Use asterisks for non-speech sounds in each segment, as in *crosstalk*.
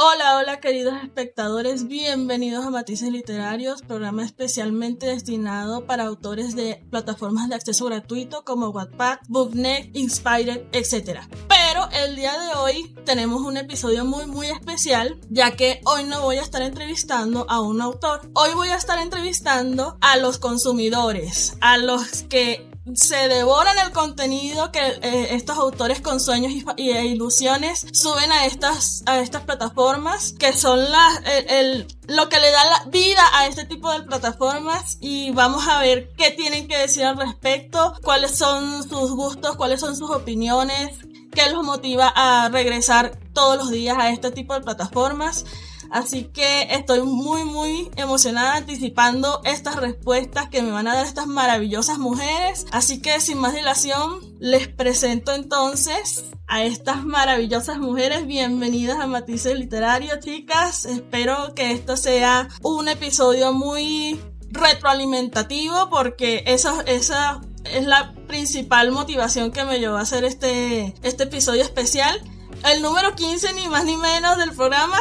Hola, hola queridos espectadores, bienvenidos a Matices Literarios, programa especialmente destinado para autores de plataformas de acceso gratuito como Wattpad, Booknet, Inspired, etc. Pero el día de hoy tenemos un episodio muy muy especial, ya que hoy no voy a estar entrevistando a un autor, hoy voy a estar entrevistando a los consumidores, a los que se devoran el contenido que eh, estos autores con sueños y, e ilusiones suben a estas, a estas plataformas, que son las, el, lo que le da la vida a este tipo de plataformas. Y vamos a ver qué tienen que decir al respecto, cuáles son sus gustos, cuáles son sus opiniones, qué los motiva a regresar todos los días a este tipo de plataformas. Así que estoy muy, muy emocionada anticipando estas respuestas que me van a dar estas maravillosas mujeres. Así que sin más dilación, les presento entonces a estas maravillosas mujeres. Bienvenidas a Matices Literarios, chicas. Espero que esto sea un episodio muy retroalimentativo porque eso, esa es la principal motivación que me llevó a hacer este, este episodio especial el número 15 ni más ni menos del programa.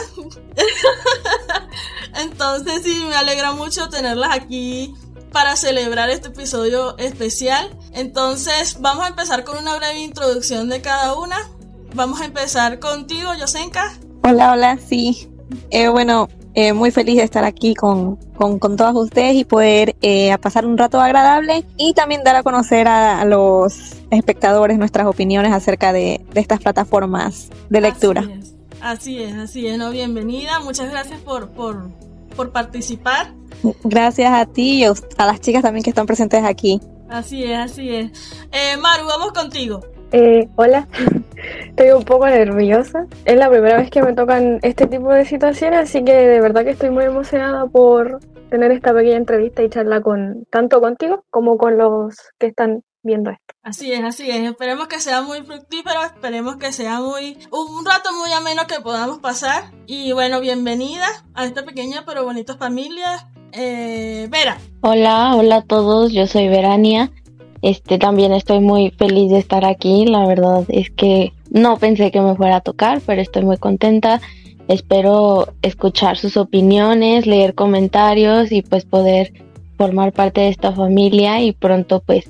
*laughs* Entonces sí, me alegra mucho tenerlas aquí para celebrar este episodio especial. Entonces vamos a empezar con una breve introducción de cada una. Vamos a empezar contigo, Yosenka. Hola, hola, sí. Eh, bueno, eh, muy feliz de estar aquí con, con, todas ustedes y poder eh, pasar un rato agradable y también dar a conocer a, los espectadores nuestras opiniones acerca de, estas plataformas de lectura. Así es, así es, ¿no? Bienvenida, muchas gracias por, por, por participar. Gracias a ti y a, las chicas también que están presentes aquí. Así es, así es. Eh, Maru, vamos contigo. Eh, hola, *laughs* estoy un poco nerviosa. Es la primera vez que me tocan este tipo de situaciones, así que de verdad que estoy muy emocionada por tener esta pequeña entrevista y charla con tanto contigo como con los que están viendo esto. Así es, así es. Esperemos que sea muy fructífero, esperemos que sea muy un rato muy ameno que podamos pasar. Y bueno, bienvenida a esta pequeña pero bonita familia. Eh, Vera. Hola, hola a todos, yo soy Verania este también estoy muy feliz de estar aquí. La verdad es que no pensé que me fuera a tocar, pero estoy muy contenta. Espero escuchar sus opiniones, leer comentarios y pues poder formar parte de esta familia y pronto pues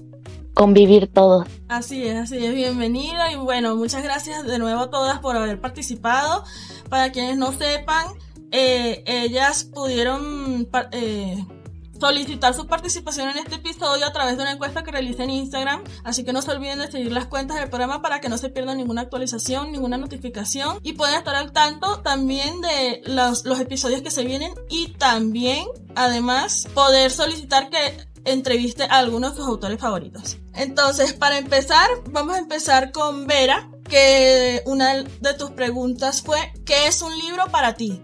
convivir todos. Así es, así es, bienvenida y bueno, muchas gracias de nuevo a todas por haber participado. Para quienes no sepan, eh, ellas pudieron eh, solicitar su participación en este episodio a través de una encuesta que realicé en Instagram. Así que no se olviden de seguir las cuentas del programa para que no se pierdan ninguna actualización, ninguna notificación y pueden estar al tanto también de los, episodios que se vienen y también, además, poder solicitar que entreviste a algunos de sus autores favoritos. Entonces, para empezar, vamos a empezar con Vera, que una de tus preguntas fue, ¿qué es un libro para ti?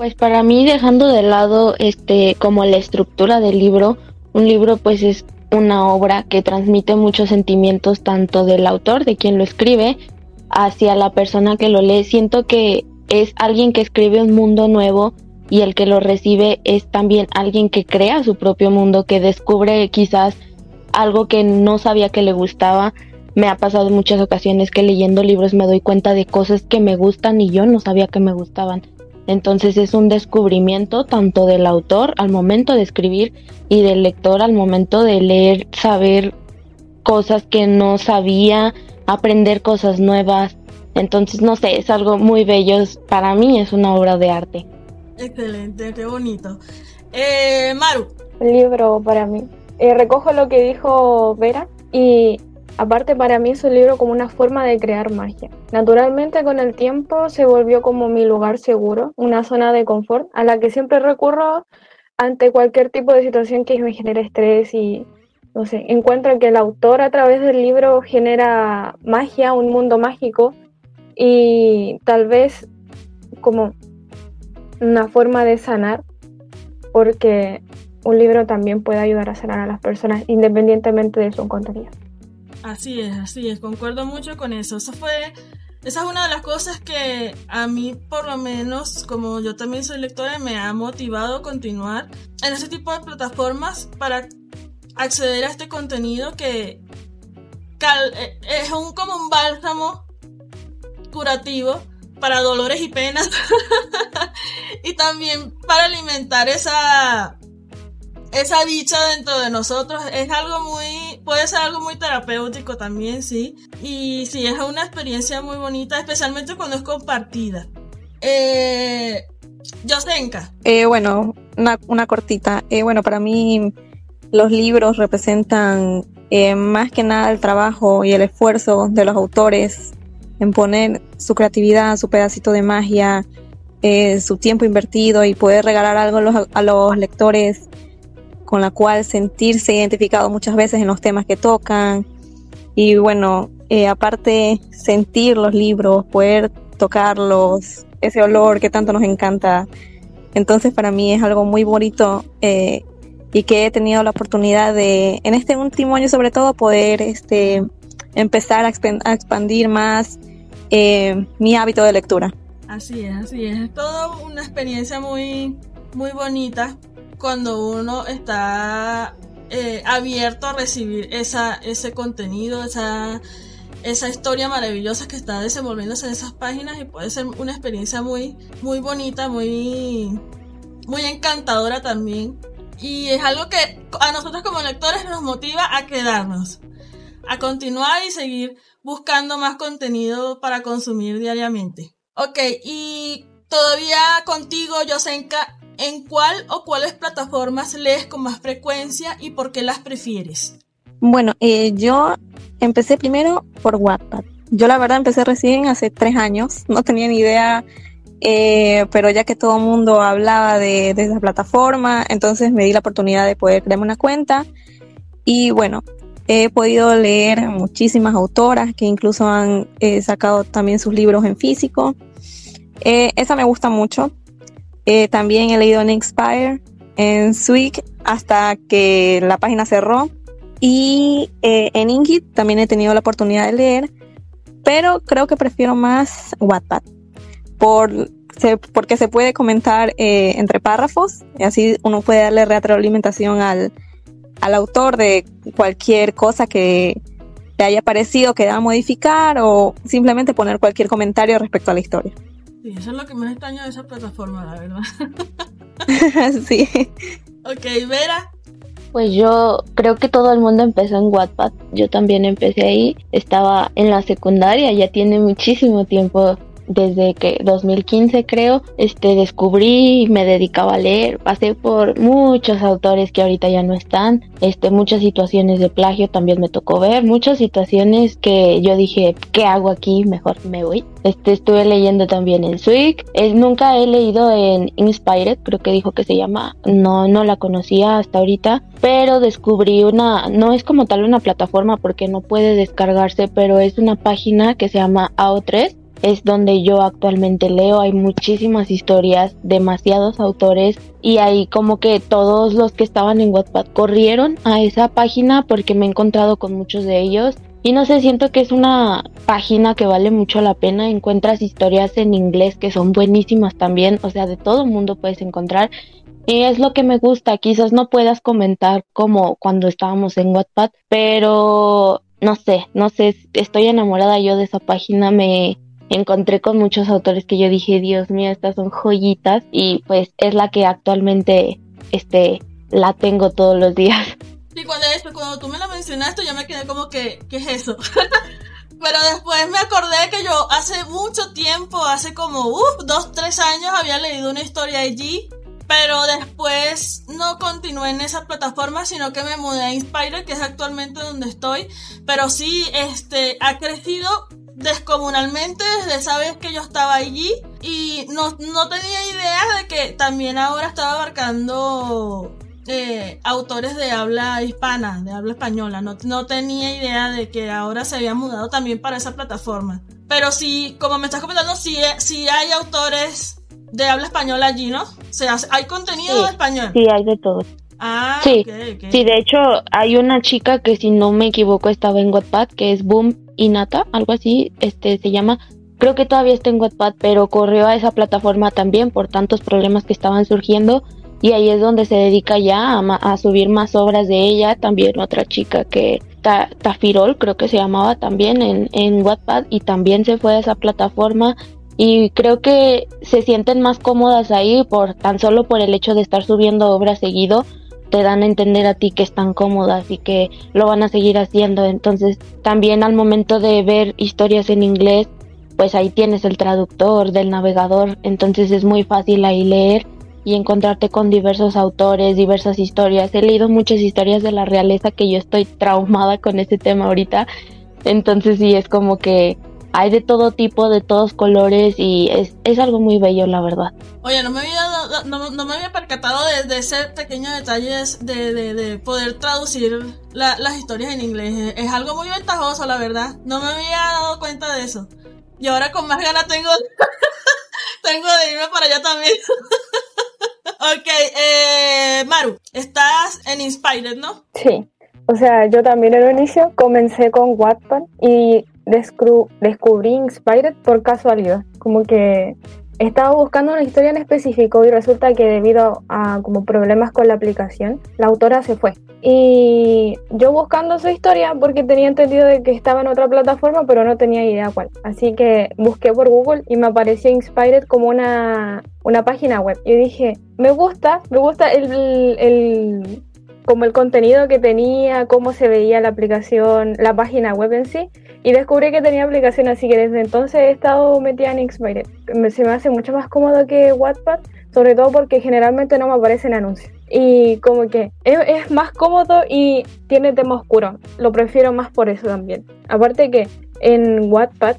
Pues para mí, dejando de lado este como la estructura del libro, un libro pues es una obra que transmite muchos sentimientos tanto del autor, de quien lo escribe, hacia la persona que lo lee. Siento que es alguien que escribe un mundo nuevo y el que lo recibe es también alguien que crea su propio mundo, que descubre quizás algo que no sabía que le gustaba. Me ha pasado en muchas ocasiones que leyendo libros me doy cuenta de cosas que me gustan y yo no sabía que me gustaban. Entonces es un descubrimiento tanto del autor al momento de escribir y del lector al momento de leer, saber cosas que no sabía, aprender cosas nuevas. Entonces, no sé, es algo muy bello. Para mí es una obra de arte. Excelente, qué bonito. Eh, Maru. libro para mí. Eh, recojo lo que dijo Vera y Aparte para mí es un libro como una forma de crear magia. Naturalmente con el tiempo se volvió como mi lugar seguro, una zona de confort a la que siempre recurro ante cualquier tipo de situación que me genere estrés y no sé, encuentro que el autor a través del libro genera magia, un mundo mágico y tal vez como una forma de sanar porque un libro también puede ayudar a sanar a las personas independientemente de su contenido. Así es, así es, concuerdo mucho con eso. Eso fue, esa es una de las cosas que a mí, por lo menos, como yo también soy lectora, me ha motivado a continuar en ese tipo de plataformas para acceder a este contenido que eh, es un, como un bálsamo curativo para dolores y penas *laughs* también para alimentar esa esa dicha dentro de nosotros es algo muy, puede ser algo muy terapéutico también, sí. Y sí, es una experiencia muy bonita, especialmente cuando es compartida. Eh. Eh, bueno, una, cortita. Eh, bueno, para mí los libros representan eh, más que nada el trabajo y el esfuerzo de los autores en poner su creatividad, su pedacito de magia, eh, su tiempo invertido y poder regalar algo a los lectores con la cual sentirse identificado muchas veces en los temas que tocan. Y bueno, eh, aparte sentir los libros, poder tocarlos, ese olor que tanto nos encanta. Entonces para mí es algo muy bonito eh, y que he tenido la oportunidad de, en este último año sobre todo, poder este, empezar a, expandir más eh, mi hábito de lectura. Así es, así es. Es toda una experiencia muy, muy bonita cuando uno está eh, abierto a recibir esa, ese contenido, esa, esa historia maravillosa que está desenvolviéndose en esas páginas y puede ser una experiencia muy, muy bonita, muy, muy encantadora también. Y es algo que a nosotros como lectores nos motiva a quedarnos, a continuar y seguir buscando más contenido para consumir diariamente. Ok, y todavía contigo, Yosenka, ¿En cuál o cuáles plataformas lees con más frecuencia y por qué las prefieres? Bueno, eh, yo empecé primero por Wattpad. Yo la verdad empecé recién hace tres años, *laughs* no tenía ni idea, eh, pero ya que todo el mundo hablaba de, esa plataforma, entonces me di la oportunidad de poder crearme una cuenta y bueno, he podido leer muchísimas autoras que incluso han eh, sacado también sus libros en físico. esa me gusta mucho eh, también he leído en Inspire, en Swig, hasta que la página cerró. Y eh, en Ingrid también he tenido la oportunidad de leer, pero creo que prefiero más Wattpad, por, porque se puede comentar eh, entre párrafos, y así uno puede darle retroalimentación al, al autor de cualquier cosa que le haya parecido que deba modificar o simplemente poner cualquier comentario respecto a la historia. Sí, eso es lo que más extraño de esa plataforma, la verdad. *laughs* sí. Ok, Vera. Pues yo creo que todo el mundo empezó en Wattpad. Yo también empecé ahí. Estaba en la secundaria, ya tiene muchísimo tiempo desde que 2015 creo, este descubrí me dedicaba a leer, pasé por muchos autores que ahorita ya no están, este muchas situaciones de plagio también me tocó ver, muchas situaciones que yo dije, ¿qué hago aquí? Mejor me voy. Este estuve leyendo también en Swig, nunca he leído en Inspired, creo que dijo que se llama, no no la conocía hasta ahorita, pero descubrí una no es como tal una plataforma porque no puede descargarse, pero es una página que se llama AO3 es donde yo actualmente leo. Hay muchísimas historias, demasiados autores y ahí como que todos los que estaban en Wattpad corrieron a esa página porque me he encontrado con muchos de ellos. Y no sé, siento que es una página que vale mucho la pena. Encuentras historias en inglés que son buenísimas también. O sea, de todo mundo puedes encontrar. Y es lo que me gusta. Quizás no puedas comentar como cuando estábamos en Wattpad, pero no sé, no sé, estoy enamorada yo de esa página. Me, encontré con muchos autores que yo dije, Dios mío, estas son joyitas y pues es la que actualmente este, la tengo todos los días. *laughs* Sí, cuando, cuando tú me la mencionaste yo me quedé como que, ¿qué es eso? *laughs* Pero después me acordé que yo hace mucho tiempo, hace como uh, dos, tres años, había leído una historia allí. Pero después no continué en esa plataforma, sino que me mudé a Inspire, que es actualmente donde estoy. Pero sí, este, ha crecido descomunalmente desde esa vez que yo estaba allí y no, tenía idea de que también ahora estaba abarcando eh, autores de habla hispana, de habla española. No, no, tenía idea de que ahora se había mudado también para esa plataforma. Pero sí, como me estás comentando, sí, sí hay autores de habla española allí, ¿no? O sea, hay contenido de español. Sí, hay de todo. Ah, sí. Sí, de hecho, hay una chica que si no me equivoco estaba en Wattpad, que es Boom Inata, algo así, este se llama. Creo que todavía está en Wattpad, pero corrió a esa plataforma también por tantos problemas que estaban surgiendo y ahí es donde se dedica ya a, subir más obras de ella. También otra chica que Tafirol, creo que se llamaba también en, en Wattpad y también se fue a esa plataforma y creo que se sienten más cómodas ahí por tan solo por el hecho de estar subiendo obras seguido te dan a entender a ti que están cómodas y que lo van a seguir haciendo. Entonces, también al momento de ver historias en inglés, pues ahí tienes el traductor del navegador, entonces es muy fácil ahí leer y encontrarte con diversos autores, diversas historias. He leído muchas historias de la realeza que yo estoy traumada con este tema ahorita. Entonces sí, es como que hay de todo tipo, de todos colores y es, algo muy bello, la verdad. Oye, no me había, no, me había percatado de, ese pequeño detalles de, de, poder traducir las historias en inglés. Es algo muy ventajoso, la verdad. No me había dado cuenta de eso. Y ahora con más ganas tengo, *laughs* tengo de irme para allá también. *laughs* ok, eh, Maru, estás en Inspired, ¿no? Sí. O sea, yo también en el inicio comencé con Wattpad y descubrí Inspired por casualidad. Como que estaba buscando una historia en específico y resulta que debido a como problemas con la aplicación, la autora se fue. Y yo buscando su historia porque tenía entendido de que estaba en otra plataforma, pero no tenía idea cuál. Así que busqué por Google y me apareció Inspired como una, una página web. Y dije, me gusta, me gusta el, el como el contenido que tenía, cómo se veía la aplicación, la página web en sí, y descubrí que tenía aplicación, así que desde entonces he estado metida en Inspired. Se me hace mucho más cómodo que Wattpad, sobre todo porque generalmente no me aparecen anuncios. Y como que es, más cómodo y tiene tema oscuro. Lo prefiero más por eso también. Aparte que en Wattpad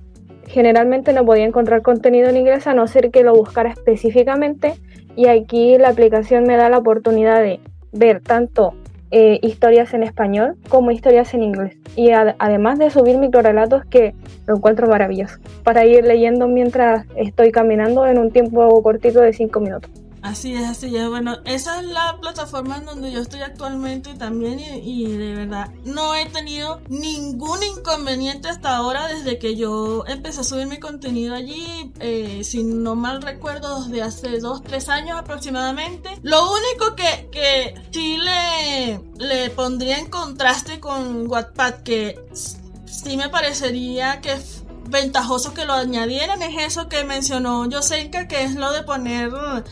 generalmente no podía encontrar contenido en inglés a no ser que lo buscara específicamente. Y aquí la aplicación me da la oportunidad de ver tanto eh, historias en español como historias en inglés. Y además de subir microrelatos que lo encuentro maravilloso para ir leyendo mientras estoy caminando en un tiempo cortito de 5 minutos. Así es, así es. Bueno, esa es la plataforma en donde yo estoy actualmente también y, de verdad no he tenido ningún inconveniente hasta ahora desde que yo empecé a subir mi contenido allí, eh, si no mal recuerdo, desde hace dos, tres años aproximadamente. Lo único que, que sí le, le pondría en contraste con Wattpad, que sí me parecería que ventajoso que lo añadieran es eso que mencionó Yosenka, que es lo de poner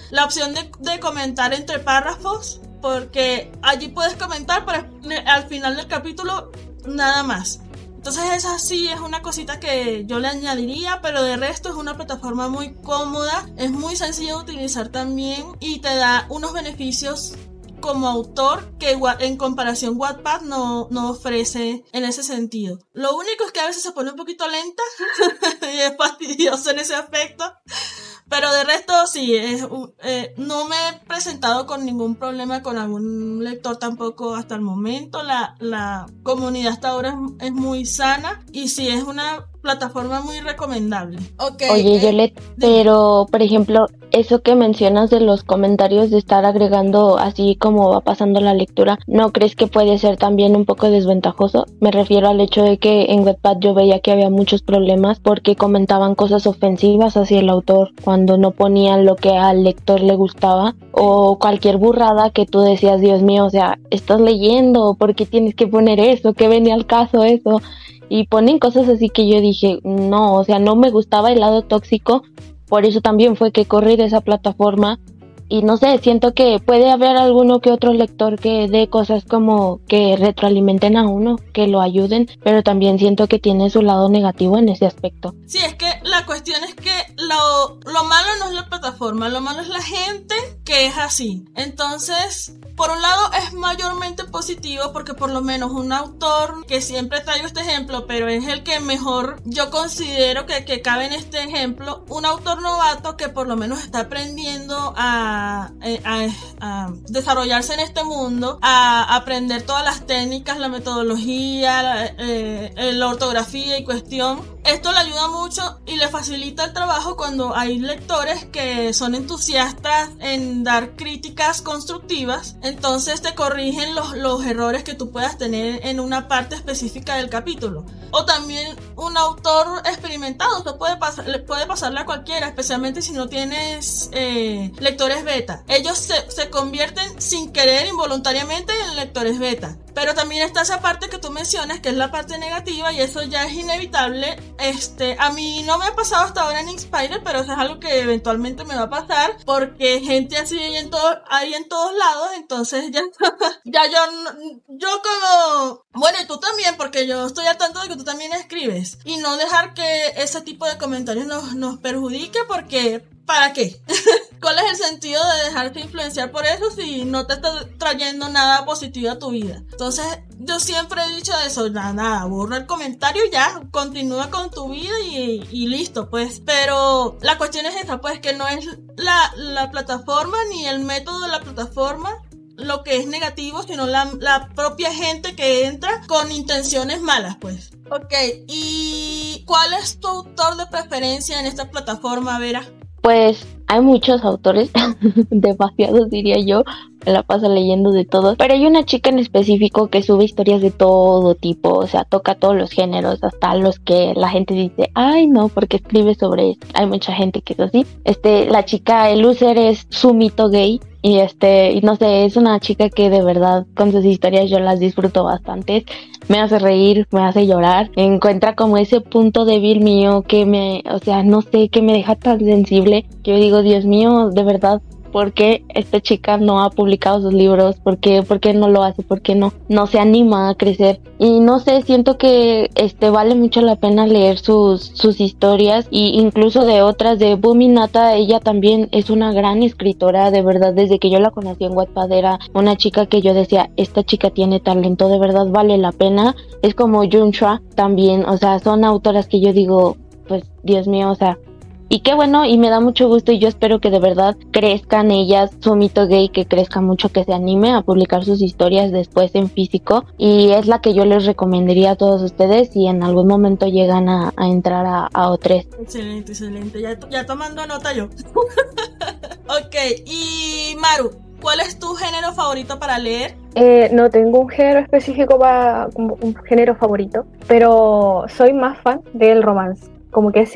la opción de, comentar entre párrafos, porque allí puedes comentar, pero al final del capítulo nada más. Entonces esa sí es una cosita que yo le añadiría, pero de resto es una plataforma muy cómoda, es muy sencilla de utilizar también y te da unos beneficios como autor que en comparación Wattpad no, no ofrece en ese sentido. Lo único es que a veces se pone un poquito lenta *laughs* y es fastidioso en ese aspecto. Pero de resto sí, es, eh, no me he presentado con ningún problema con algún lector tampoco hasta el momento. La, la comunidad hasta ahora es, es muy sana y sí es una plataforma muy recomendable. Oye, eh, Yolette, pero por ejemplo, eso que mencionas de los comentarios de estar agregando así como va pasando la lectura, ¿no crees que puede ser también un poco desventajoso? Me refiero al hecho de que en Webpad yo veía que había muchos problemas porque comentaban cosas ofensivas hacia el autor cuando no ponían lo que al lector le gustaba o cualquier burrada que tú decías, Dios mío, o sea, estás leyendo, ¿por qué tienes que poner eso? ¿Qué venía al caso eso? y ponen cosas así que yo dije, no, o sea, no me gustaba el lado tóxico, por eso también fue que corrí de esa plataforma y no sé, siento que puede haber alguno que otro lector que dé cosas como que retroalimenten a uno, que lo ayuden, pero también siento que tiene su lado negativo en ese aspecto. Sí, es que la cuestión es que lo, lo malo no es la plataforma, lo malo es la gente que es así. Entonces, por un lado es mayormente positivo porque por lo menos un autor que siempre traigo este ejemplo, pero es el que mejor yo considero que, que cabe en este ejemplo, un autor novato que por lo menos está aprendiendo a eh, a, desarrollarse en este mundo, a aprender todas las técnicas, la metodología, la, eh, la ortografía y cuestión. Esto le ayuda mucho y le facilita el trabajo cuando hay lectores que son entusiastas en dar críticas constructivas. Entonces te corrigen los, los errores que tú puedas tener en una parte específica del capítulo. O también un autor experimentado, esto puede, pasar, puede pasarle a cualquiera, especialmente si no tienes eh, lectores beta. Ellos se, se convierten sin querer involuntariamente en lectores beta Pero también está esa parte que tú mencionas, que es la parte negativa, y eso ya es inevitable. Este, a mí no me ha pasado hasta ahora en Inspire, pero eso es algo que eventualmente me va a pasar, porque gente así hay en, todo, hay en todos lados, entonces ya, *laughs* ya yo, yo como, bueno, y tú también, porque yo estoy al tanto de que tú también escribes, y no dejar que ese tipo de comentarios nos, nos perjudique, porque ¿para qué? *laughs* ¿Cuál es el sentido de dejarte influenciar por eso si no te está trayendo nada positivo a tu vida? Entonces, yo siempre he dicho eso, nada, nada, borra el comentario ya, continúa con tu vida y, listo, pues. Pero la cuestión es esa, pues, que no es la, la plataforma ni el método de la plataforma lo que es negativo, sino la, la, propia gente que entra con intenciones malas, pues. Ok, ¿y cuál es tu autor de preferencia en esta plataforma, Vera? Pues hay muchos autores, *laughs* demasiados diría yo, me la paso leyendo de todos, pero hay una chica en específico que sube historias de todo tipo, o sea, toca todos los géneros, hasta los que la gente dice, ay no, porque escribe sobre esto. Hay mucha gente que es así. Este, la chica, el user es su mito gay, y este, y no sé, es una chica que de verdad con sus historias yo las disfruto bastante. Me hace reír, me hace llorar. Encuentra como ese punto débil mío que me, o sea, no sé, que me deja tan sensible. Yo digo, Dios mío, de verdad, por qué esta chica no ha publicado sus libros, por qué, no lo hace, por qué no, no se anima a crecer. Y no sé, siento que este vale mucho la pena leer sus, sus historias y incluso de otras de Buminata, ella también es una gran escritora, de verdad, desde que yo la conocí en Wattpad era una chica que yo decía, esta chica tiene talento, de verdad vale la pena. Es como Junshua también, o sea, son autoras que yo digo, pues Dios mío, o sea, y qué bueno, y me da mucho gusto y yo espero que de verdad crezcan ellas, su mito gay, que crezca mucho, que se anime a publicar sus historias después en físico. Y es la que yo les recomendaría a todos ustedes si en algún momento llegan a, entrar a, a O3. Excelente, excelente. Ya, ya tomando nota yo. *laughs* ok, y Maru, ¿Cuál es tu género favorito para leer? Eh, no tengo un género específico para un género favorito, pero soy más fan del romance como que es,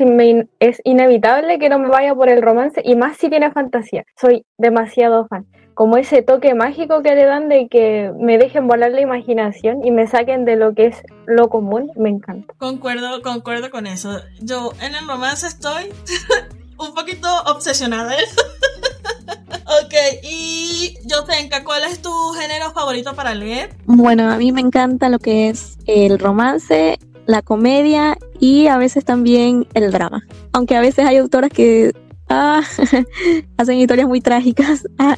es inevitable que no me vaya por el romance y más si tiene fantasía. Soy demasiado fan. Como ese toque mágico que le dan de que me dejen volar la imaginación y me saquen de lo que es lo común, me encanta. Concuerdo, concuerdo con eso. Yo en el romance estoy *laughs* un poquito obsesionada. *laughs* ok, y Yosenka, ¿cuál es tu género favorito para leer? Bueno, a mí me encanta lo que es el romance la comedia y a veces también el drama. Aunque a veces hay autoras que ah, *laughs* hacen historias muy trágicas, *laughs* ah,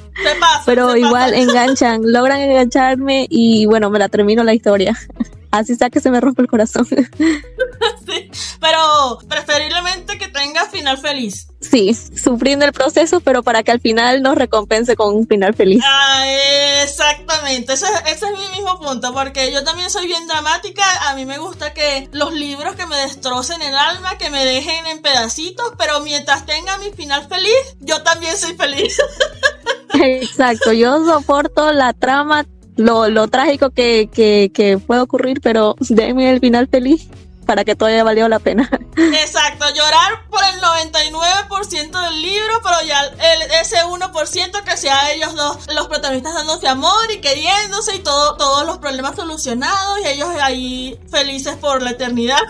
pero igual enganchan, logran engancharme y bueno, me la termino la historia. *laughs* Así sea que se me rompe el corazón. *laughs* sí, pero preferiblemente que tenga final feliz. Sí, sufriendo el proceso, pero para que al final nos recompense con un final feliz. Ah, exactamente, ese, ese, es mi mismo punto, porque yo también soy bien dramática, a mí me gusta que los libros que me destrocen el alma, que me dejen en pedacitos, pero mientras tenga mi final feliz, yo también soy feliz. *laughs* Exacto, yo soporto la trama lo, lo trágico que, que, que puede ocurrir, pero déme el final feliz para que todavía valió la pena. *laughs* Exacto, llorar por el 99% del libro, pero ya el, ese 1% que sea ellos dos, los protagonistas dándose amor y queriéndose y todo, todos los problemas solucionados y ellos ahí felices por la eternidad.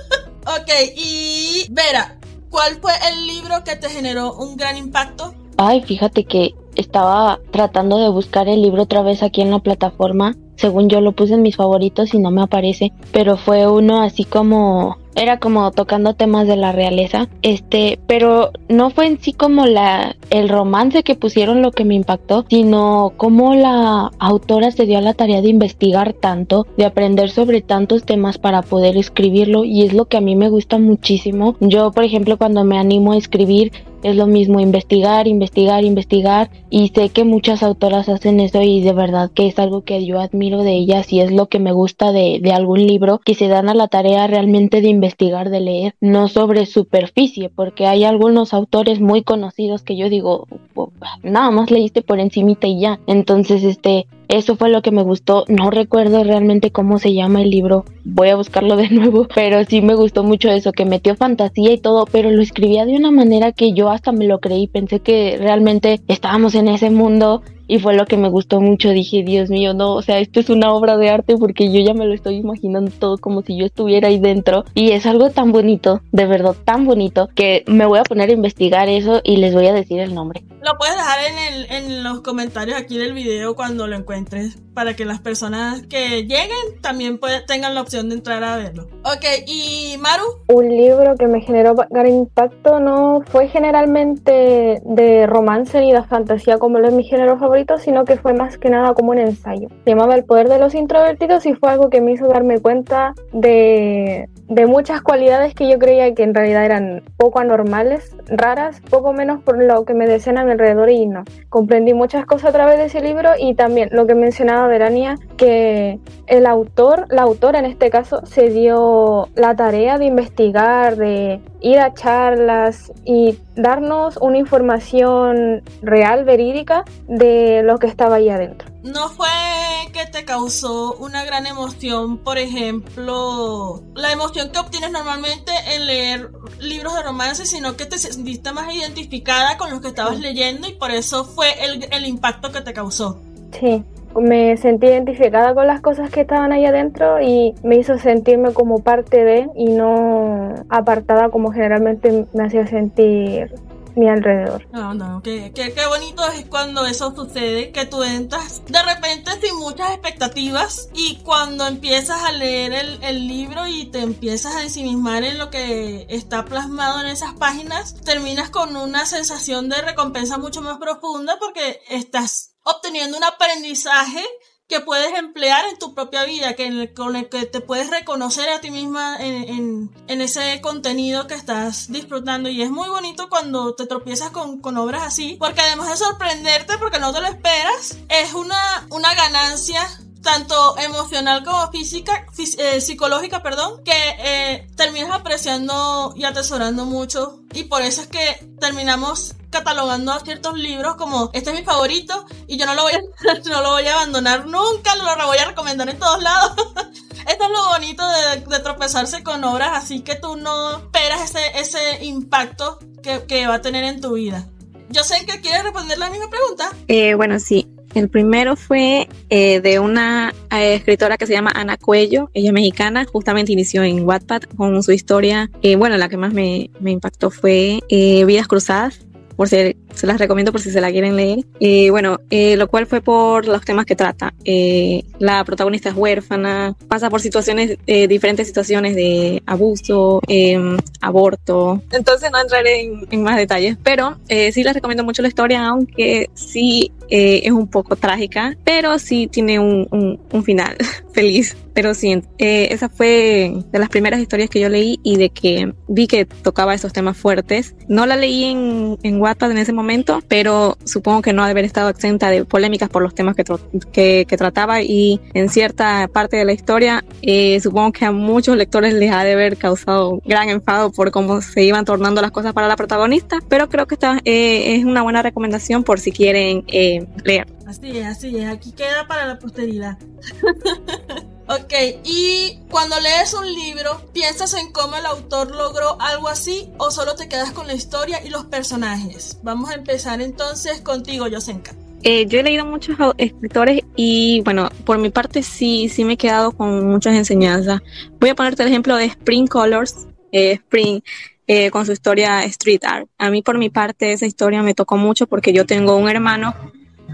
*laughs* ok, y Vera, ¿cuál fue el libro que te generó un gran impacto? Ay, fíjate que estaba tratando de buscar el libro otra vez aquí en la plataforma. Según yo lo puse en mis favoritos y no me aparece, pero fue uno así como era como tocando temas de la realeza, este, pero no fue en sí como la el romance que pusieron lo que me impactó, sino como la autora se dio a la tarea de investigar tanto, de aprender sobre tantos temas para poder escribirlo y es lo que a mí me gusta muchísimo. Yo, por ejemplo, cuando me animo a escribir es lo mismo investigar, investigar, investigar y sé que muchas autoras hacen eso y de verdad que es algo que yo admiro de ellas y es lo que me gusta de, de algún libro que se dan a la tarea realmente de investigar de leer, no sobre superficie, porque hay algunos autores muy conocidos que yo digo, nada más leíste por encimita y ya. Entonces, este, eso fue lo que me gustó. No recuerdo realmente cómo se llama el libro. Voy a buscarlo de nuevo. *laughs* Pero sí me gustó mucho eso, que metió fantasía y todo, pero lo escribía de una manera que yo hasta me lo creí. Pensé que realmente estábamos en ese mundo y fue lo que me gustó mucho. Dije, Dios mío, no, o sea, esto es una obra de arte porque yo ya me lo estoy imaginando todo como si yo estuviera ahí dentro y es algo tan bonito, de verdad, tan bonito que me voy a poner a investigar eso y les voy a decir el nombre. Lo puedes dejar en, el, en los comentarios aquí del video cuando lo encuentres para que las personas que lleguen también tengan la opción de entrar a verlo. Ok, ¿y Maru? Un libro que me generó gran impacto no fue generalmente de romance ni de fantasía como lo es mi género favorito, sino que fue más que nada como un ensayo. Se llamaba El poder de los introvertidos y fue algo que me hizo darme cuenta de, de muchas cualidades que yo creía que en realidad eran poco anormales, raras, poco menos por lo que me decían a mi alrededor y no. Comprendí muchas cosas a través de ese libro y también lo que mencionaba Verania, que el autor, la autora en este caso, se dio la tarea de investigar, de ir a charlas y darnos una información real, verídica, de lo que estaba ahí adentro. ¿No fue que te causó una gran emoción, por ejemplo, la emoción que obtienes normalmente en leer libros de romance, sino que te sentiste más identificada con lo que estabas leyendo y por eso fue el, el impacto que te causó? Sí, me sentí identificada con las cosas que estaban ahí adentro y me hizo sentirme como parte de y no apartada como generalmente me hacía sentir mi alrededor. No, no, qué, qué, bonito es cuando eso sucede, que tú entras de repente sin muchas expectativas y cuando empiezas a leer el, el libro y te empiezas a ensimismar en lo que está plasmado en esas páginas, terminas con una sensación de recompensa mucho más profunda porque estás obteniendo un aprendizaje que puedes emplear en tu propia vida, que con el que te puedes reconocer a ti misma en, ese contenido que estás disfrutando. Y es muy bonito cuando te tropiezas con, obras así, porque además de sorprenderte, porque no te lo esperas, es una, una ganancia tanto emocional como física, eh, psicológica, perdón, que eh, terminas apreciando y atesorando mucho. Y por eso es que terminamos catalogando a ciertos libros como este es mi favorito y yo no lo voy a, *laughs* no lo voy a abandonar nunca, lo voy a recomendar en todos lados. *laughs* Esto es lo bonito de, tropezarse con obras así que tú no esperas ese, ese impacto que, que va a tener en tu vida. Yo sé que quieres responder la misma pregunta. Eh, bueno, sí. El primero fue eh, de una eh, escritora que se llama Ana Cuello, ella es mexicana, justamente inició en Wattpad con su historia, eh, bueno, la que más me, impactó fue Vidas Cruzadas, por si se las recomiendo por si se la quieren leer. Eh, bueno, eh, lo cual fue por los temas que trata. Eh, la protagonista es huérfana, pasa por situaciones, diferentes situaciones de abuso, em, aborto. Entonces no entraré en, más detalles, pero sí les recomiendo mucho la historia, aunque sí es un poco trágica, pero sí tiene un, un, un final *laughs* feliz. Pero sí, esa fue de las primeras historias que yo leí y de que vi que tocaba esos temas fuertes. No la leí en, en Wattpad en ese momento, pero supongo que no ha de haber estado exenta de polémicas por los temas que, que, trataba y en cierta parte de la historia eh, supongo que a muchos lectores les ha de haber causado gran enfado por cómo se iban tornando las cosas para la protagonista, pero creo que esta eh, es una buena recomendación por si quieren eh, leer. Así es, así es, aquí queda para la posteridad. *laughs* Ok, y cuando lees un libro, ¿piensas en cómo el autor logró algo así o solo te quedas con la historia y los personajes? Vamos a empezar entonces contigo, Yosenka. Eh, yo he leído muchos escritores y bueno, por mi parte sí, sí me he quedado con muchas enseñanzas. Voy a ponerte el ejemplo de Spring Colors, eh, Spring, eh, con su historia Street Art. A mí por mi parte esa historia me tocó mucho porque yo tengo un hermano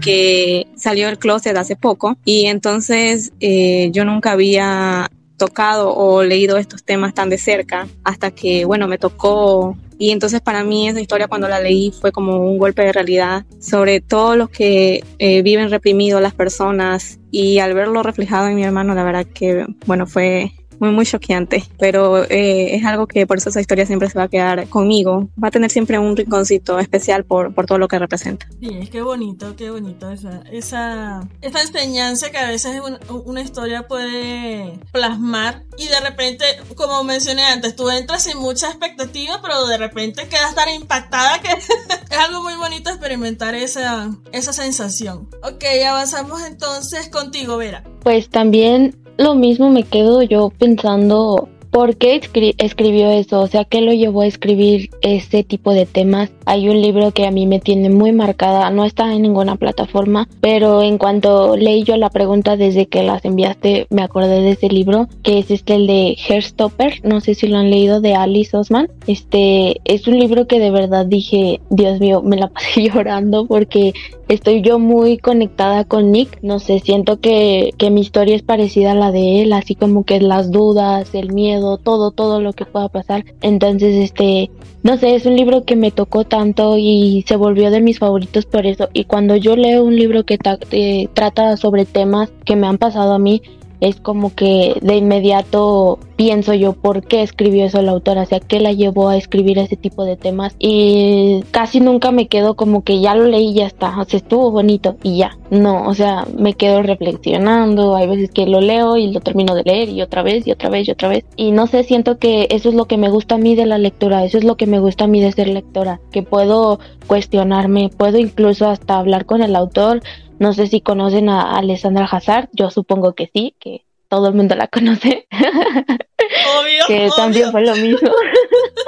que salió del closet hace poco y entonces eh, yo nunca había tocado o leído estos temas tan de cerca hasta que, bueno, me tocó. Y entonces para mí esa historia cuando la leí fue como un golpe de realidad sobre todos los que eh, viven reprimidos las personas y al verlo reflejado en mi hermano, la verdad que, bueno, fue muy, muy choqueante, pero eh, es algo que por eso esa historia siempre se va a quedar conmigo. Va a tener siempre un rinconcito especial por, por todo lo que representa. Sí, es que bonito, qué bonito esa, esa, esa enseñanza que a veces una, historia puede plasmar y de repente, como mencioné antes, tú entras sin mucha expectativa, pero de repente quedas tan impactada que *laughs* es algo muy bonito experimentar esa, esa sensación. Ok, avanzamos entonces contigo, Vera. Pues también lo mismo me quedo yo pensando ¿Por qué escribió eso? O sea, ¿qué lo llevó a escribir ese tipo de temas? Hay un libro que a mí me tiene muy marcada, no está en ninguna plataforma, pero en cuanto leí yo la pregunta desde que las enviaste, me acordé de ese libro, que es este el de Hairstopper, no sé si lo han leído, de Alice Osman. Este es un libro que de verdad dije, Dios mío, me la pasé *laughs* llorando porque estoy yo muy conectada con Nick, no sé, siento que, que mi historia es parecida a la de él, así como que las dudas, el miedo, todo, todo lo que pueda pasar. Entonces, este, no sé, es un libro que me tocó tanto y se volvió de mis favoritos por eso. Y cuando yo leo un libro que eh, trata sobre temas que me han pasado a mí, es como que de inmediato pienso yo por qué escribió eso la autora, o sea, qué la llevó a escribir ese tipo de temas y casi nunca me quedo como que ya lo leí y ya está, o sea, estuvo bonito y ya, no, o sea, me quedo reflexionando, hay veces que lo leo y lo termino de leer y otra vez y otra vez y otra vez y no sé, siento que eso es lo que me gusta a mí de la lectura, eso es lo que me gusta a mí de ser lectora, que puedo cuestionarme, puedo incluso hasta hablar con el autor, no sé si conocen a Alessandra Hazard, yo supongo que sí, que todo el mundo la conoce. Obvio. *laughs* que también fue lo mismo.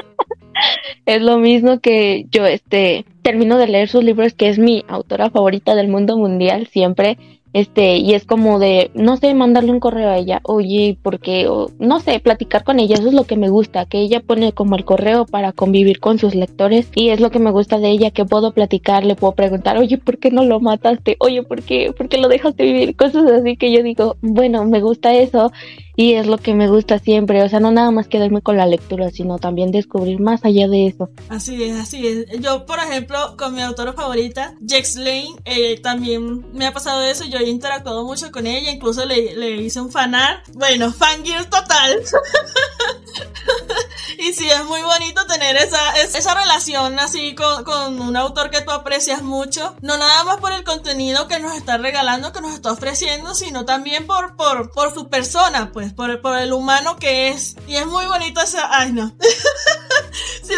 *laughs* es lo mismo que yo este termino de leer sus libros, que es mi autora favorita del mundo mundial siempre este, y es como de, no sé, mandarle un correo a ella, oye, porque, no sé, platicar con ella, eso es lo que me gusta, que ella pone como el correo para convivir con sus lectores y es lo que me gusta de ella, que puedo platicar, le puedo preguntar, oye, ¿por qué no lo mataste? Oye, ¿por qué, ¿por qué lo dejaste vivir? Cosas así que yo digo, bueno, me gusta eso y es lo que me gusta siempre, o sea, no nada más quedarme con la lectura, sino también descubrir más allá de eso. Así es, así es. Yo, por ejemplo, con mi autora favorita, Jex Lane, eh, también me ha pasado eso, yo he interactuado mucho con ella, incluso le, le hice un fanart, bueno, fangirl total. *laughs* *laughs* y sí, es muy bonito tener esa, esa relación así con, con un autor que tú aprecias mucho, no nada más por el contenido que nos está regalando, que nos está ofreciendo, sino también por, por, por su persona, pues por, por el humano que es. Y es muy bonito ese. Ay, no. *laughs* sí,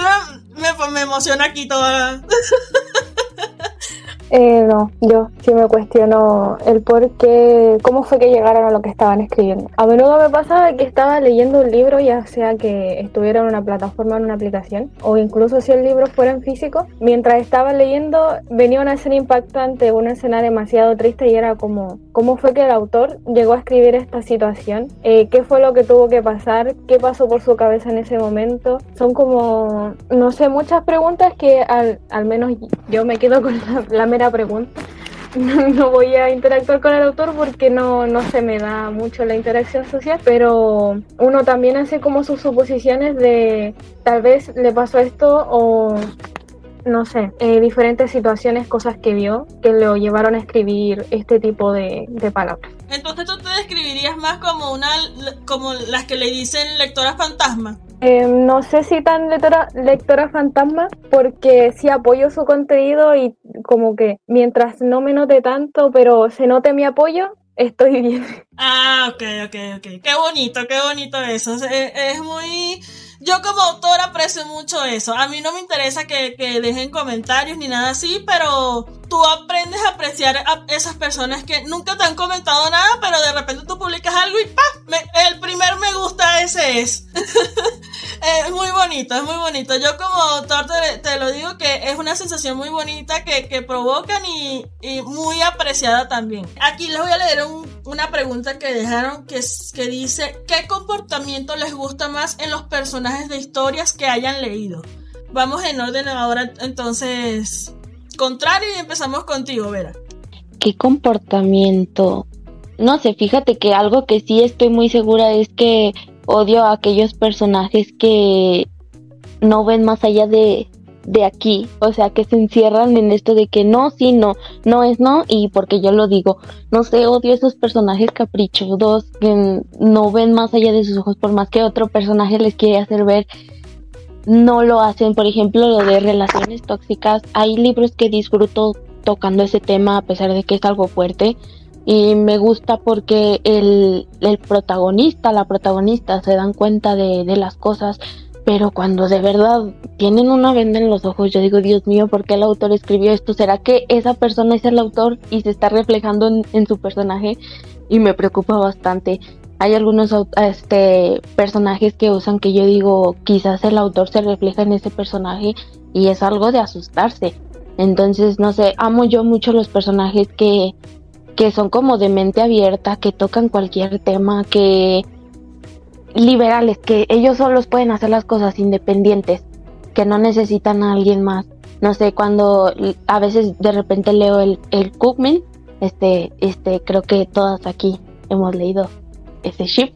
me, me, emociona aquí toda. *laughs* Eh, no, yo sí me cuestiono el por qué, cómo fue que llegaron a lo que estaban escribiendo. A menudo me pasaba que estaba leyendo un libro, ya sea que estuviera en una plataforma en una aplicación, o incluso si el libro fuera en físico, mientras estaba leyendo venía una escena impactante, una escena demasiado triste y era como, ¿cómo fue que el autor llegó a escribir esta situación? Eh, ¿Qué fue lo que tuvo que pasar? ¿Qué pasó por su cabeza en ese momento? Son como, no sé, muchas preguntas que al, al menos yo me quedo con la, la pregunta. *laughs* No, voy a interactuar con el autor porque no, no se me da mucho la interacción social, pero uno también hace como sus suposiciones de tal vez le pasó esto o no sé, eh, diferentes situaciones, cosas que vio que lo llevaron a escribir este tipo de, de palabras. Entonces tú te describirías más como una como las que le dicen lectoras fantasma. Eh, no sé si tan lectora, lectora fantasma, porque sí apoyo su contenido y como que mientras no me note tanto, pero se note mi apoyo, estoy bien. Ah, ok, ok, ok. Qué bonito, qué bonito eso. es muy yo como autora aprecio mucho eso. A mí no me interesa que, dejen comentarios ni nada así, pero tú aprendes a apreciar a esas personas que nunca te han comentado nada, pero de repente tú publicas algo y ¡pam! el primer me gusta ese es. *laughs* es muy bonito, es muy bonito. Yo como autor te, lo digo que es una sensación muy bonita que, provocan y, muy apreciada también. Aquí les voy a leer una pregunta que dejaron que, que dice, ¿qué comportamiento les gusta más en los personajes de historias que hayan leído? Vamos en orden ahora entonces contrario y empezamos contigo, Vera. ¿Qué comportamiento? No sé, fíjate que algo que sí estoy muy segura es que odio a aquellos personajes que no ven más allá de, de aquí, o sea, que se encierran en esto de que no, sí, no, no es no, y porque yo lo digo, no sé, odio esos personajes caprichudos que no ven más allá de sus ojos, por más que otro personaje les quiere hacer ver, no lo hacen, por ejemplo, lo de relaciones tóxicas, hay libros que disfruto tocando ese tema a pesar de que es algo fuerte, y me gusta porque el, el protagonista, la protagonista se dan cuenta de, de, las cosas, pero cuando de verdad tienen una venda en los ojos, yo digo, Dios mío, ¿por qué el autor escribió esto? ¿Será que esa persona es el autor y se está reflejando en, su personaje? Y me preocupa bastante. hay algunos este, personajes que usan que yo digo, quizás el autor se refleja en ese personaje y es algo de asustarse. Entonces, no sé, amo yo mucho los personajes que, que son como de mente abierta, que tocan cualquier tema, que liberales, que ellos solos pueden hacer las cosas independientes, que no necesitan a alguien más. No sé, cuando a veces de repente leo el, el Cookman, este, este, creo que todas aquí hemos leído ese ship.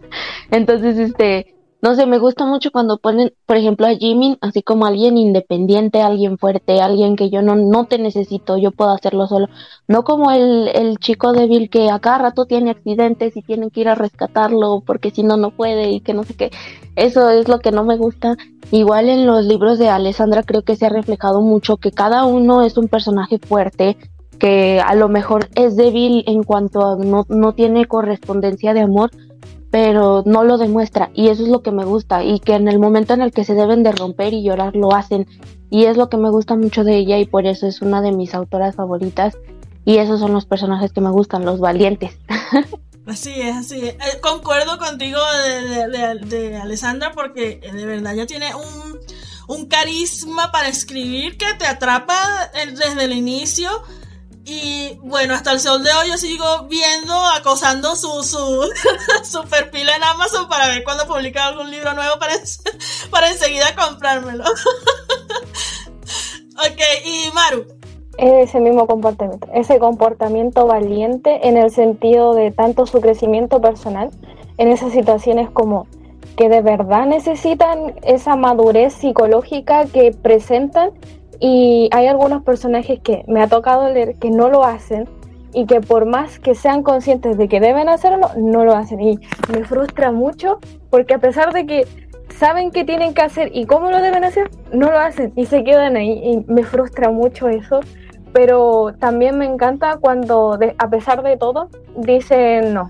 *laughs* Entonces, este, no sé, me gusta mucho cuando ponen, por ejemplo, a Jimin así como alguien independiente, alguien fuerte, alguien que yo no, no te necesito, yo puedo hacerlo solo. No como el, el chico débil que a cada rato tiene accidentes y tienen que ir a rescatarlo porque si no, no puede y que no sé qué. Eso es lo que no me gusta. Igual en los libros de Alessandra creo que se ha reflejado mucho que cada uno es un personaje fuerte, que a lo mejor es débil en cuanto a no, no tiene correspondencia de amor, pero no lo demuestra y eso es lo que me gusta y que en el momento en el que se deben de romper y llorar lo hacen y es lo que me gusta mucho de ella y por eso es una de mis autoras favoritas y esos son los personajes que me gustan, los valientes. *laughs* Así es, así es. Eh, concuerdo contigo de, de, Alessandra porque eh, de verdad ya tiene un, un carisma para escribir que te atrapa eh, desde el inicio y bueno, hasta el sol de hoy yo sigo viendo, acosando su, su, *laughs* su perfil en Amazon para ver cuando publica algún libro nuevo para, *laughs* para enseguida comprármelo. *laughs* ok, y Maru. Ese mismo comportamiento, ese comportamiento valiente en el sentido de tanto su crecimiento personal, en esas situaciones como que de verdad necesitan esa madurez psicológica que presentan y hay algunos personajes que me ha tocado leer que no lo hacen y que por más que sean conscientes de que deben hacerlo, no lo hacen. Y me frustra mucho porque a pesar de que saben qué tienen que hacer y cómo lo deben hacer, no lo hacen y se quedan ahí. Y me frustra mucho eso. Pero también me encanta cuando, a pesar de todo, dicen no.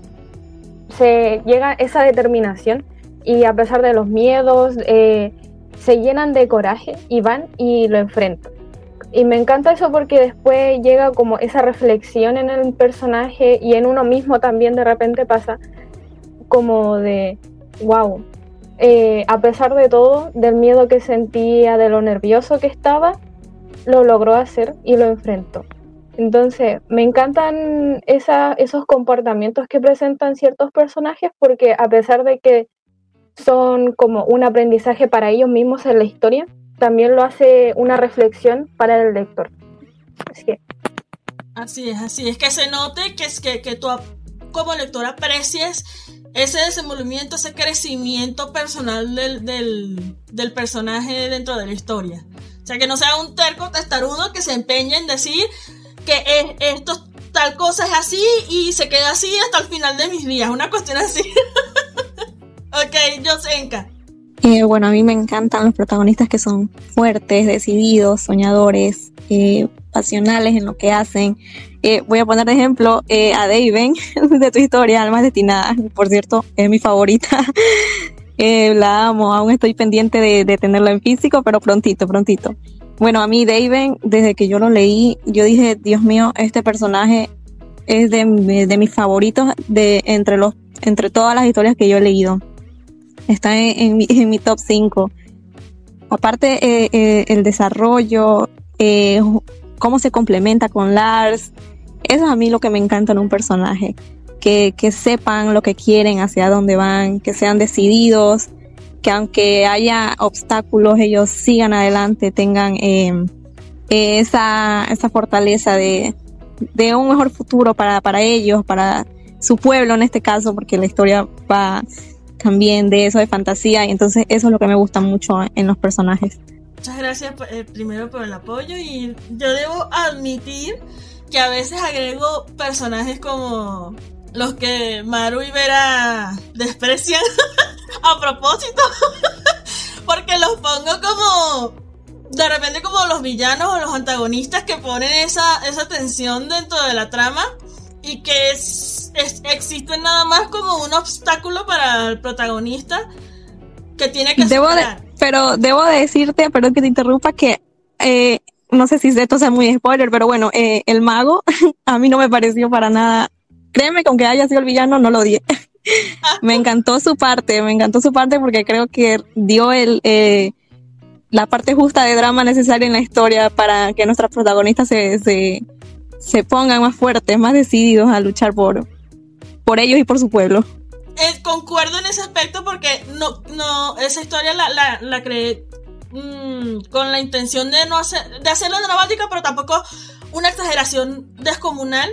Se llega esa determinación y a pesar de los miedos, eh, se llenan de coraje y van y lo enfrentan. Y me encanta eso porque después llega como esa reflexión en el personaje y en uno mismo también de repente pasa como de, wow, eh, a pesar de todo, del miedo que sentía, de lo nervioso que estaba, lo logró hacer y lo enfrentó. Entonces, me encantan esos comportamientos que presentan ciertos personajes porque a pesar de que son como un aprendizaje para ellos mismos en la historia, también lo hace una reflexión para el lector. Así que... Así es, así es, que se note que, es que, que tú como lector aprecies ese desenvolvimiento, ese crecimiento personal del, del, del, personaje dentro de la historia. O sea, que no sea un terco testarudo que se empeñe en decir que esto, tal cosa es así y se queda así hasta el final de mis días. Una cuestión así. *laughs* Ok, Yosenka. Eh, bueno, a mí me encantan los protagonistas que son fuertes, decididos, soñadores, eh, pasionales en lo que hacen. Eh, voy a poner de ejemplo eh, a Daven *laughs* de tu historia, Almas Destinadas. Por cierto, es mi favorita. *laughs* la amo, aún estoy pendiente de, de, tenerla en físico, pero prontito, prontito. Bueno, a mí Daven, desde que yo lo leí, yo dije, Dios mío, este personaje es de, de mis favoritos de entre los entre todas las historias que yo he leído está en, mi, top 5. Aparte, eh, eh, el desarrollo, eh, cómo se complementa con Lars, eso es a mí lo que me encanta en un personaje. Que, que sepan lo que quieren, hacia dónde van, que sean decididos, que aunque haya obstáculos, ellos sigan adelante, tengan esa, esa fortaleza de, de un mejor futuro para, para ellos, para su pueblo en este caso, porque la historia va también de eso, de fantasía, y entonces eso es lo que me gusta mucho en los personajes. Muchas gracias eh, primero por el apoyo y yo debo admitir que a veces agrego personajes como los que Maru y Vera desprecian *laughs* a propósito, *laughs* porque los pongo como de repente como los villanos o los antagonistas que ponen esa, esa tensión dentro de la trama y que es, existe nada más como un obstáculo para el protagonista que tiene que debo pero debo decirte, perdón que te interrumpa, que eh, no sé si esto sea muy spoiler, pero bueno, eh, el mago *laughs* a mí no me pareció para nada. Créeme que aunque haya sido el villano, no lo odié. *laughs* me encantó su parte, me encantó su parte porque creo que dio el, eh, la parte justa de drama necesaria en la historia para que nuestros protagonistas se, se, se pongan más fuertes, más decididos a luchar por, por ellos y por su pueblo. Eh, concuerdo en ese aspecto porque no, no, esa historia la, la, la creé mmm, con la intención de no hacer, de hacerlo dramática, pero tampoco una exageración descomunal.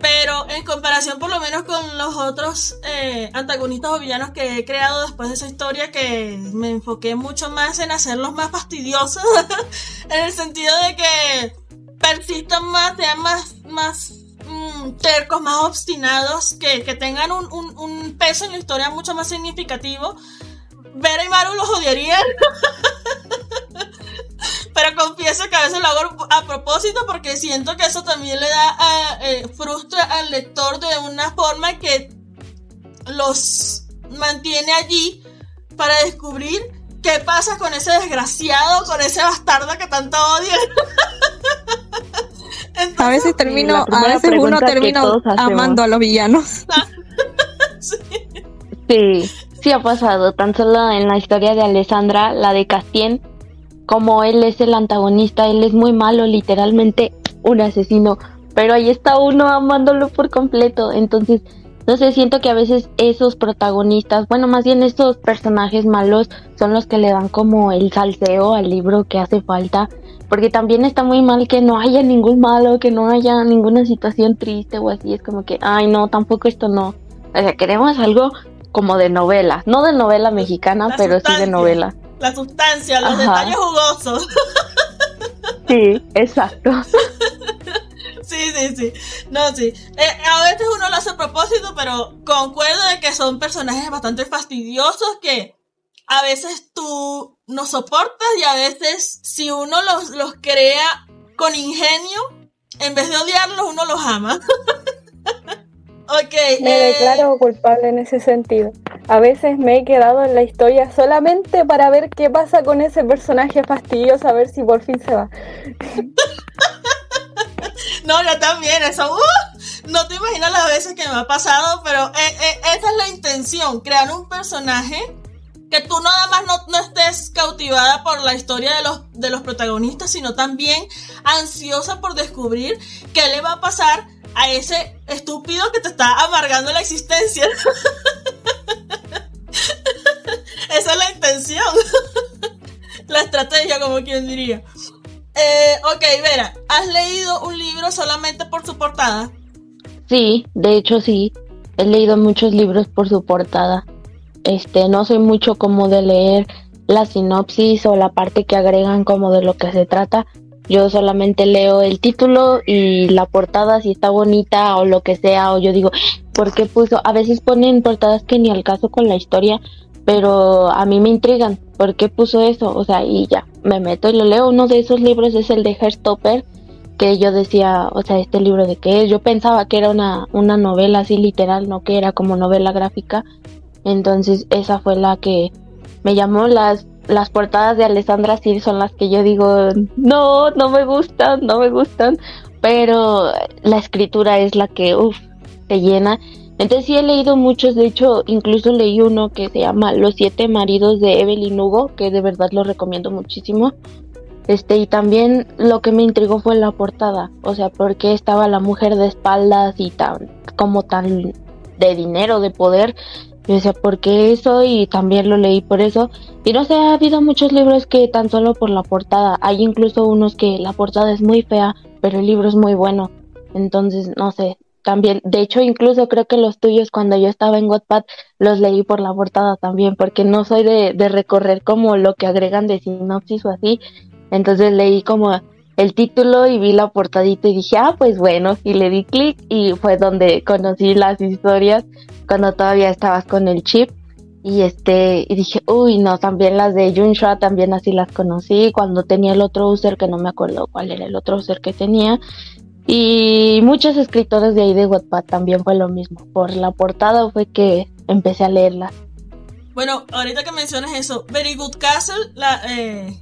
Pero en comparación por lo menos con los otros eh, antagonistas o villanos que he creado después de esa historia, que me enfoqué mucho más en hacerlos más fastidiosos, *laughs* en el sentido de que persistan más, sean más, más mmm, tercos, más obstinados, que, que tengan un, un, peso en la historia mucho más significativo. Vera y Maru los odiarían. *laughs* Pero confieso que a veces lo hago a propósito porque siento que eso también le da eh, frustra al lector de una forma que los mantiene allí para descubrir qué pasa con ese desgraciado, con ese bastardo que tanto odian. *laughs* Entonces, a veces termino, a veces uno termina amando a los villanos. sí. sí, sí ha pasado, tan solo en la historia de Alessandra, la de Castien, como él es el antagonista, él es muy malo, literalmente un asesino, pero ahí está uno amándolo por completo, entonces no sé, siento que a veces esos protagonistas, bueno, más bien estos personajes malos son los que le dan como el salseo al libro que hace falta, porque también está muy mal que no haya ningún malo, que no haya ninguna situación triste o así, es como que, ay no, tampoco esto no. O sea, queremos algo como de novela, no de novela mexicana, La pero sí de novela. La sustancia, los Ajá. detalles jugosos. *laughs* Sí, exacto. Sí, sí, sí. No, sí. Eh, a veces uno lo hace a propósito, pero concuerdo de que son personajes bastante fastidiosos que a veces tú no soportas y a veces si uno los, los crea con ingenio, en vez de odiarlos, uno los ama. *laughs* ok. Me eh, declaro culpable en ese sentido. A veces me he quedado en la historia solamente para ver qué pasa con ese personaje fastidioso, a ver si por fin se va. *laughs* No, yo también, eso, ¡uh! no te imaginas las veces que me ha pasado, pero eh, eh, esa es la intención, crear un personaje que tú nada más no, no estés cautivada por la historia de los, de los protagonistas, sino también ansiosa por descubrir qué le va a pasar a ese estúpido que te está amargando la existencia. *laughs* Esa es la intención. la estrategia, como quien diría. Eh, ok, Vera, ¿has leído un libro solamente por su portada? Sí, de hecho sí. He leído muchos libros por su portada. Este, no soy mucho como de leer la sinopsis o la parte que agregan como de lo que se trata. Yo solamente leo el título y la portada si está bonita o lo que sea o yo digo, ¿por qué puso? A veces ponen portadas que ni al caso con la historia, pero a mí me intrigan. ¿Por qué puso eso? O sea, y ya, me meto y lo leo. Uno de esos libros es el de Herstopper, que yo decía, o sea, este libro de qué es. Yo pensaba que era una, una novela así literal, no que era como novela gráfica. Entonces esa fue la que me llamó. Las, las portadas de Alessandra sí son las que yo digo, no, no me gustan, no me gustan. Pero la escritura es la que, uff, te llena. Entonces sí he leído muchos, de hecho incluso leí uno que se llama Los siete maridos de Evelyn Hugo, que de verdad lo recomiendo muchísimo. Este, y también lo que me intrigó fue la portada, o sea, porque estaba la mujer de espaldas y tan, como tan de dinero, de poder. Yo decía, ¿por qué eso? Y también lo leí por eso. Y no sé, ha habido muchos libros que tan solo por la portada. Hay incluso unos que la portada es muy fea, pero el libro es muy bueno. Entonces, no sé, también, de hecho, incluso creo que los tuyos cuando yo estaba en Wattpad los leí por la portada también, porque no soy de, de recorrer como lo que agregan de sinopsis o así. Entonces leí como el título y vi la portadita y dije, ah, pues bueno, y le di clic y fue donde conocí las historias cuando todavía estabas con el chip. Y este, y dije, uy, no, también las de Junshua también así las conocí cuando tenía el otro user que no me acuerdo cuál era el otro user que tenía. Y muchos escritores de ahí de Wattpad también fue lo mismo. Por la portada fue que empecé a leerlas. Bueno, ahorita que mencionas eso, Very Good Castle, la, eh,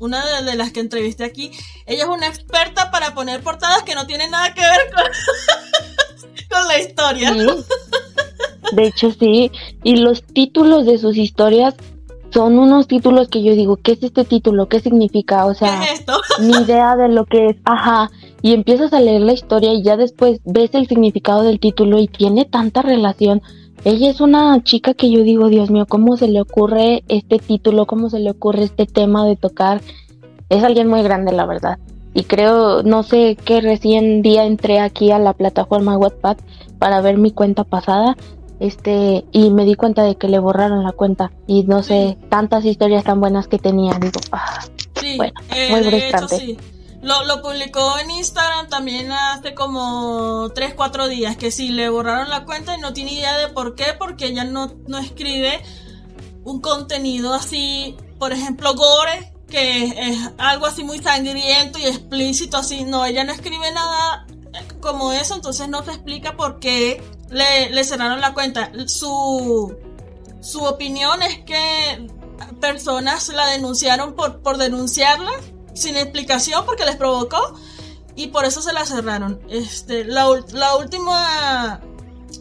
una de, de, las que entrevisté aquí, ella es una experta para poner portadas que no tienen nada que ver con, *laughs* con la historia. Sí. De hecho, sí. Y los títulos de sus historias son unos títulos que yo digo, ¿qué es este título? ¿Qué significa? O sea, ni idea de lo que es. Ajá. Y empiezas a leer la historia y ya después ves el significado del título y tiene tanta relación. Ella es una chica que yo digo, Dios mío, ¿cómo se le ocurre este título? ¿Cómo se le ocurre este tema de tocar? Es alguien muy grande, la verdad. Y creo, no sé, que recién día entré aquí a la plataforma Wattpad para ver mi cuenta pasada este y me di cuenta de que le borraron la cuenta y no sé tantas historias tan buenas que tenía digo ah, sí, bueno eh, muy frustrante sí. Lo, lo, publicó en Instagram también hace como 3, 4 días, que sí, le borraron la cuenta y no tiene idea de por qué, porque ella no, no escribe un contenido así, por ejemplo, gore, que es algo así muy sangriento y explícito, así, no, ella no escribe nada como eso, entonces no se explica por qué le, cerraron la cuenta. Su, su opinión es que personas la denunciaron por, por denunciarla sin explicación porque les provocó y por eso se la cerraron. Este, la, la última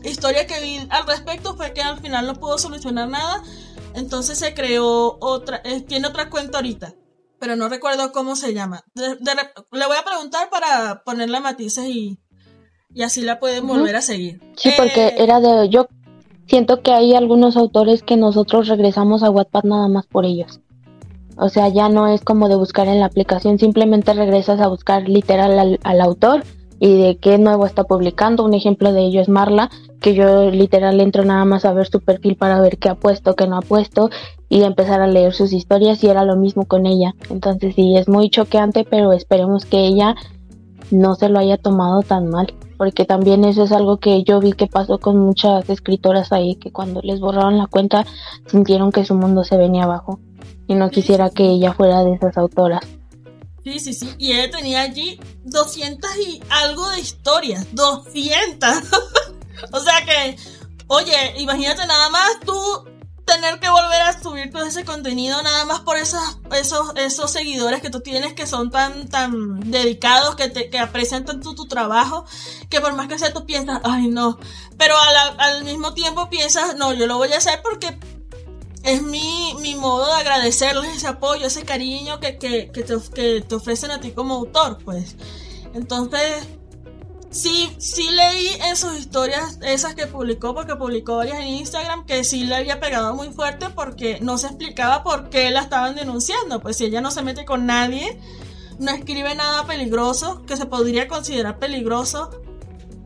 historia que vi al respecto fue que al final no pudo solucionar nada, entonces se creó otra, eh, tiene otra cuenta ahorita, pero no recuerdo cómo se llama. le voy a preguntar para ponerle matices y, y así la pueden volver a seguir. Sí, porque eh, era de yo siento que hay algunos autores que nosotros regresamos a Wattpad nada más por ellos. O sea, ya no es como de buscar en la aplicación, simplemente regresas a buscar literal al, autor y de qué nuevo está publicando. Un ejemplo de ello es Marla, que yo literal entro nada más a ver su perfil para ver qué ha puesto, qué no ha puesto y empezar a leer sus historias y era lo mismo con ella. Entonces sí, es muy choqueante, pero esperemos que ella no se lo haya tomado tan mal porque también eso es algo que yo vi que pasó con muchas escritoras ahí, que cuando les borraron la cuenta sintieron que su mundo se venía abajo y no quisiera que ella fuera de esas autoras. Sí, sí, sí, y ella tenía allí 200 y algo de historias, 200. *laughs* o sea que, oye, imagínate nada más tú tener que volver a subir todo ese contenido nada más por esos, esos, esos seguidores que tú tienes que son tan, tan dedicados, que, te, que aprecian tanto tu trabajo, que por más que sea tú piensas, ay no, pero al, mismo tiempo piensas, no, yo lo voy a hacer porque es mi, mi modo de agradecerles ese apoyo, ese cariño que, que, que, te, que te ofrecen a ti como autor, pues. Entonces, sí, sí leí en sus historias, esas que publicó, porque publicó varias en Instagram, que sí le había pegado muy fuerte porque no se explicaba por qué la estaban denunciando. Pues si ella no se mete con nadie, no escribe nada peligroso, que se podría considerar peligroso.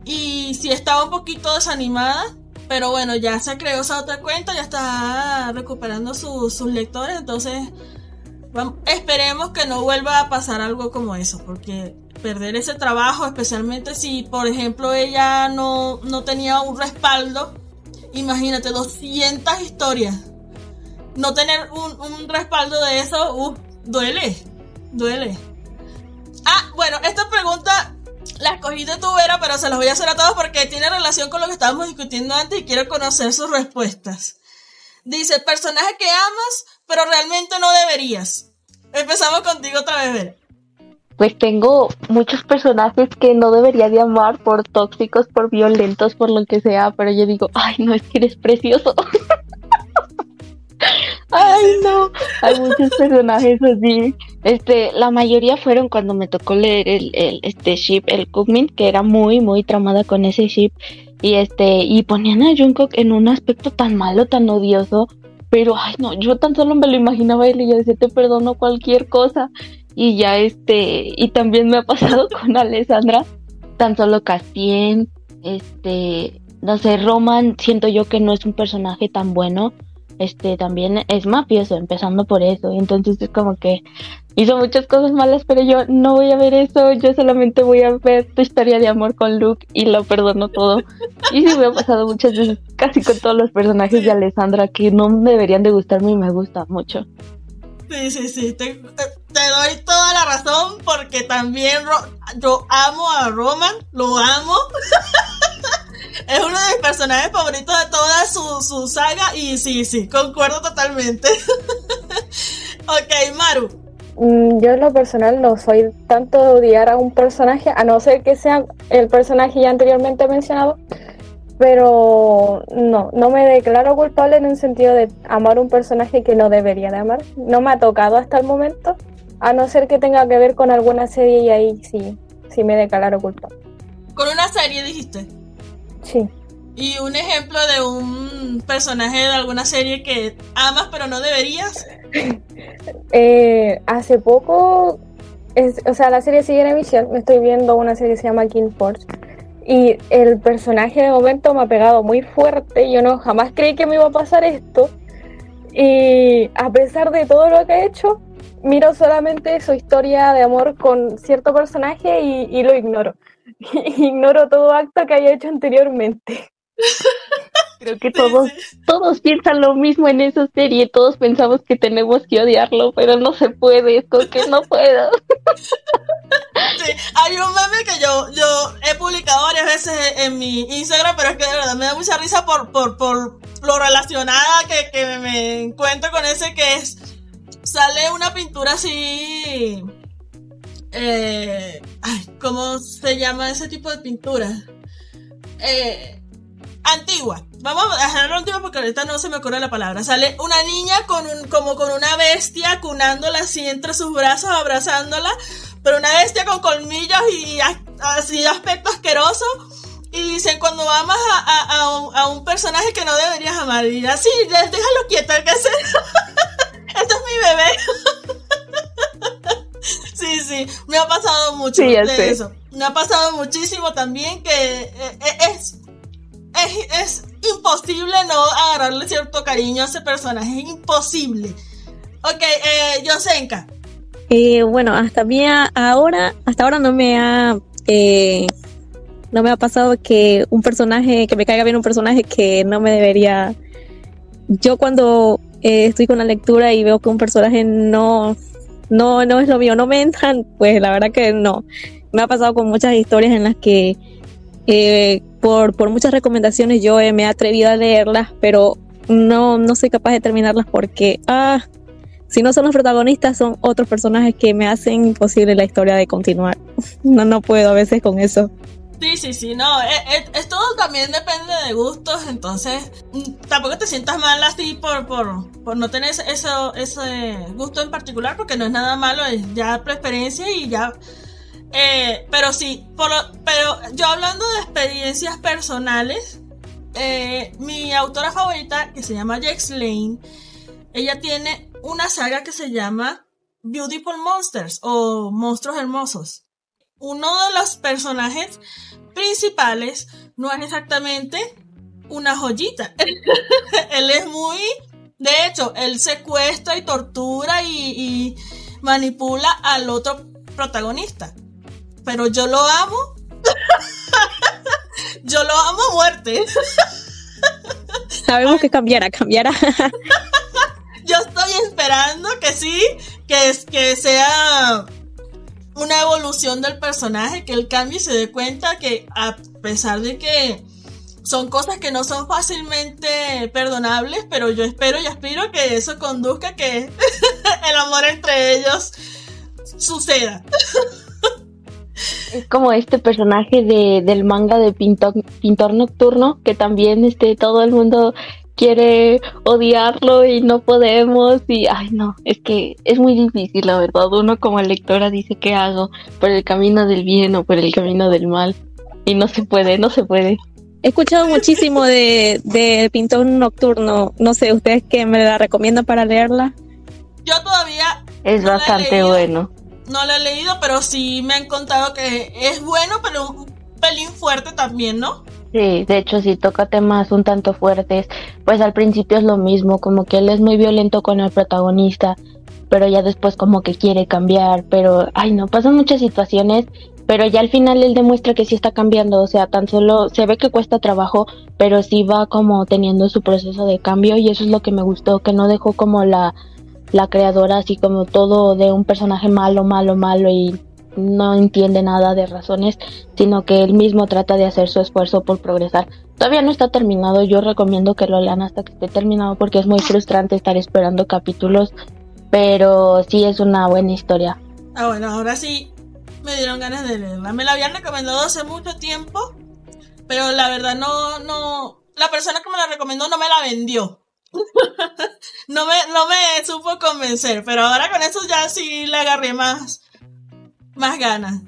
Y si estaba un poquito desanimada, pero bueno, ya se creó esa otra cuenta, ya está recuperando sus lectores, entonces esperemos que no vuelva a pasar algo como eso, porque perder ese trabajo, especialmente si, por ejemplo, ella no, no tenía un respaldo. Imagínate, 200 historias. No tener un, respaldo de eso, uh, duele, duele. Ah, bueno, esta pregunta la de tu vera, pero se las voy a hacer a todos porque tiene relación con lo que estábamos discutiendo antes y quiero conocer sus respuestas. Dice, personaje que amas, pero realmente no deberías. Empezamos contigo otra vez, pues tengo muchos personajes que no debería de amar por tóxicos, por violentos, por lo que sea, pero yo digo, ay, no, es que eres precioso. *laughs* ay, no, hay muchos personajes así. Este, la mayoría fueron cuando me tocó leer el, el este ship, el Cookmin, que era muy, muy tramada con ese ship. Y este, y ponían a Jungkook en un aspecto tan malo, tan odioso. Pero, ay, no, yo tan solo me lo imaginaba él y yo decía, te perdono cualquier cosa y ya este, y también me ha pasado *laughs* con Alessandra, tan solo Castien, este, no sé, Roman, siento yo que no es un personaje tan bueno, este, también es mafioso, empezando por eso, entonces es como que hizo muchas cosas malas, pero yo no voy a ver eso, yo solamente voy a ver tu historia de amor con Luke y lo perdono todo. Y sí me ha pasado muchas veces, casi con todos los personajes de Alessandra que no deberían de gustarme y me gusta mucho. Sí, sí, sí, te, doy toda la razón porque también yo amo a Roman, lo amo. *laughs* es uno de mis personajes favoritos de toda su, su saga y sí, sí, concuerdo totalmente. *laughs* ok, Maru. Mm, yo en lo personal no soy tanto de odiar a un personaje, a no ser que sea el personaje ya anteriormente mencionado, pero no, no me declaro culpable en un sentido de amar un personaje que no debería de amar. No me ha tocado hasta el momento, a no ser que tenga que ver con alguna serie y ahí sí, sí me declaro culpable. Con una serie dijiste. Sí. Y un ejemplo de un personaje de alguna serie que amas pero no deberías. Eh, hace poco, o sea, la serie sigue en emisión. Me estoy viendo una serie que se llama King Force. Y el personaje de momento me ha pegado muy fuerte. Yo no jamás creí que me iba a pasar esto. Y a pesar de todo lo que ha hecho, miro solamente su historia de amor con cierto personaje y lo ignoro. *laughs* ignoro todo acto que haya hecho anteriormente. Creo que todos, todos piensan lo mismo en esa serie, todos pensamos que tenemos que odiarlo, pero no se puede, es que no puedo. *laughs* Sí, hay un meme que yo, yo he publicado varias veces en mi Instagram, pero es que de verdad me da mucha risa por, por, por lo relacionada que, que me encuentro con ese que es, sale una pintura así, eh, ay, ¿cómo se llama ese tipo de pintura? Eh, antigua. Vamos a dejarlo antiguo porque ahorita no se me ocurre la palabra. Sale una niña con un, como con una bestia cunándola así entre sus brazos, abrazándola, pero una bestia con colmillos y así de aspecto asqueroso. Y dicen, cuando amas a, un, personaje que no deberías amar, y así, déjalo quieto, que hacer. *laughs* Esto es mi bebé. *laughs* sí, sí, me ha pasado mucho de eso. Me ha pasado muchísimo también que eh, eh, es es, imposible no agarrarle cierto cariño a ese personaje, es imposible. Ok, eh, Yosenka. Eh, bueno, hasta mí ahora, hasta ahora no me ha eh, no me ha pasado que un personaje, que me caiga bien un personaje que no me debería. Yo cuando eh, estoy con la lectura y veo que un personaje no, no, no es lo mío, no me entran, pues la verdad que no. Me ha pasado con muchas historias en las que por, por muchas recomendaciones yo me he atrevido a leerlas, pero no, no soy capaz de terminarlas porque, ah, si no son los protagonistas, son otros personajes que me hacen imposible la historia de continuar. *laughs* No, no puedo a veces con eso. Sí, sí, sí, no, eh, eh, esto también depende de gustos, entonces mm, tampoco te sientas mal así por, por, por no tener ese, ese gusto en particular, porque no es nada malo, es ya preferencia y ya eh, pero sí, pero yo hablando de experiencias personales, eh, mi autora favorita, que se llama Jax Lane, ella tiene una saga que se llama Beautiful Monsters o Monstruos Hermosos. Uno de los personajes principales no es exactamente una joyita. *laughs* él es muy... De hecho, él secuestra y tortura y manipula al otro protagonista pero yo lo amo. *laughs* yo lo amo a muerte. Sabemos que cambiará, cambiará. *laughs* yo estoy esperando que sí, que, que sea una evolución del personaje, que él cambie y se dé cuenta que a pesar de que son cosas que no son fácilmente perdonables, pero yo espero y aspiro que eso conduzca a que *laughs* el amor entre ellos suceda. Es como este personaje de, del manga de Pintor, Pintor Nocturno, que también este, todo el mundo quiere odiarlo y no podemos y ay no, es que es muy difícil la verdad, uno como lectora dice qué hago por el camino del bien o por el camino del mal y no se puede, no se puede. He escuchado muchísimo de, de Pintor Nocturno, no sé, ¿ustedes que me la recomiendan para leerla? Yo todavía... Es bastante bueno no lo he leído, pero sí me han contado que es bueno, pero un pelín fuerte también, ¿no? Sí, de hecho sí toca temas un tanto fuertes, pues al principio es lo mismo, como que él es muy violento con el protagonista, pero ya después como que quiere cambiar, pero ay no, pasan muchas situaciones, pero ya al final él demuestra que sí está cambiando, o sea, tan solo se ve que cuesta trabajo, pero sí va como teniendo su proceso de cambio y eso es lo que me gustó, que no dejó como la la creadora así como todo de un personaje malo, malo, malo y no entiende nada de razones, sino que él mismo trata de hacer su esfuerzo por progresar. Todavía no está terminado, yo recomiendo que lo lean hasta que esté terminado porque es muy frustrante estar esperando capítulos, pero sí es una buena historia. Ah, bueno, ahora sí me dieron ganas de leerla. Me la habían recomendado hace mucho tiempo, pero la verdad no, no, la persona que me la recomendó no me la vendió. *laughs* no me, no me supo convencer, pero ahora con eso ya sí le agarré más, más ganas.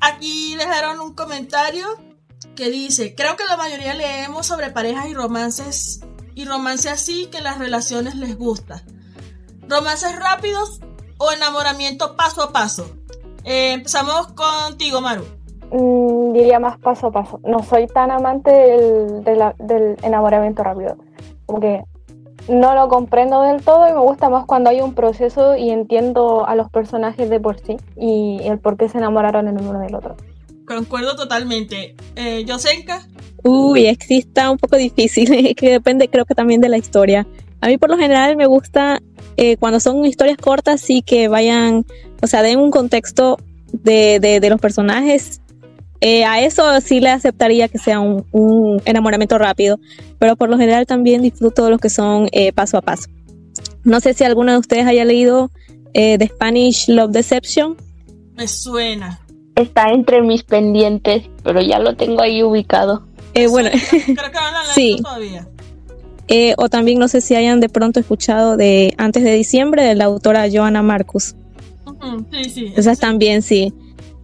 Aquí dejaron un comentario que dice, creo que la mayoría leemos sobre parejas y romances y romance así que las relaciones les gusta. Romances rápidos o enamoramiento paso a paso. Eh, empezamos contigo, Maru. Mm, diría más paso a paso. No soy tan amante del, del enamoramiento rápido. No lo comprendo del todo y me gusta más cuando hay un proceso y entiendo a los personajes de por sí y el por qué se enamoraron el uno del otro. Concuerdo totalmente. Eh, ¿Yosenka? Uy, es que está un poco difícil, *laughs* que depende creo que también de la historia. A mí por lo general me gusta eh, cuando son historias cortas, sí que vayan, o sea, den un contexto de, de, los personajes. Eh, a eso sí le aceptaría que sea un, un, enamoramiento rápido, pero por lo general también disfruto de los que son eh, paso a paso. No sé si alguno de ustedes haya leído The Spanish Love Deception. Me suena. Está entre mis pendientes, pero ya lo tengo ahí ubicado. bueno, *laughs* creo que van a sí. todavía. Eh, o también no sé si hayan de pronto escuchado de Antes de Diciembre de la autora Joanna Marcus. sí, sí. Esas también sí.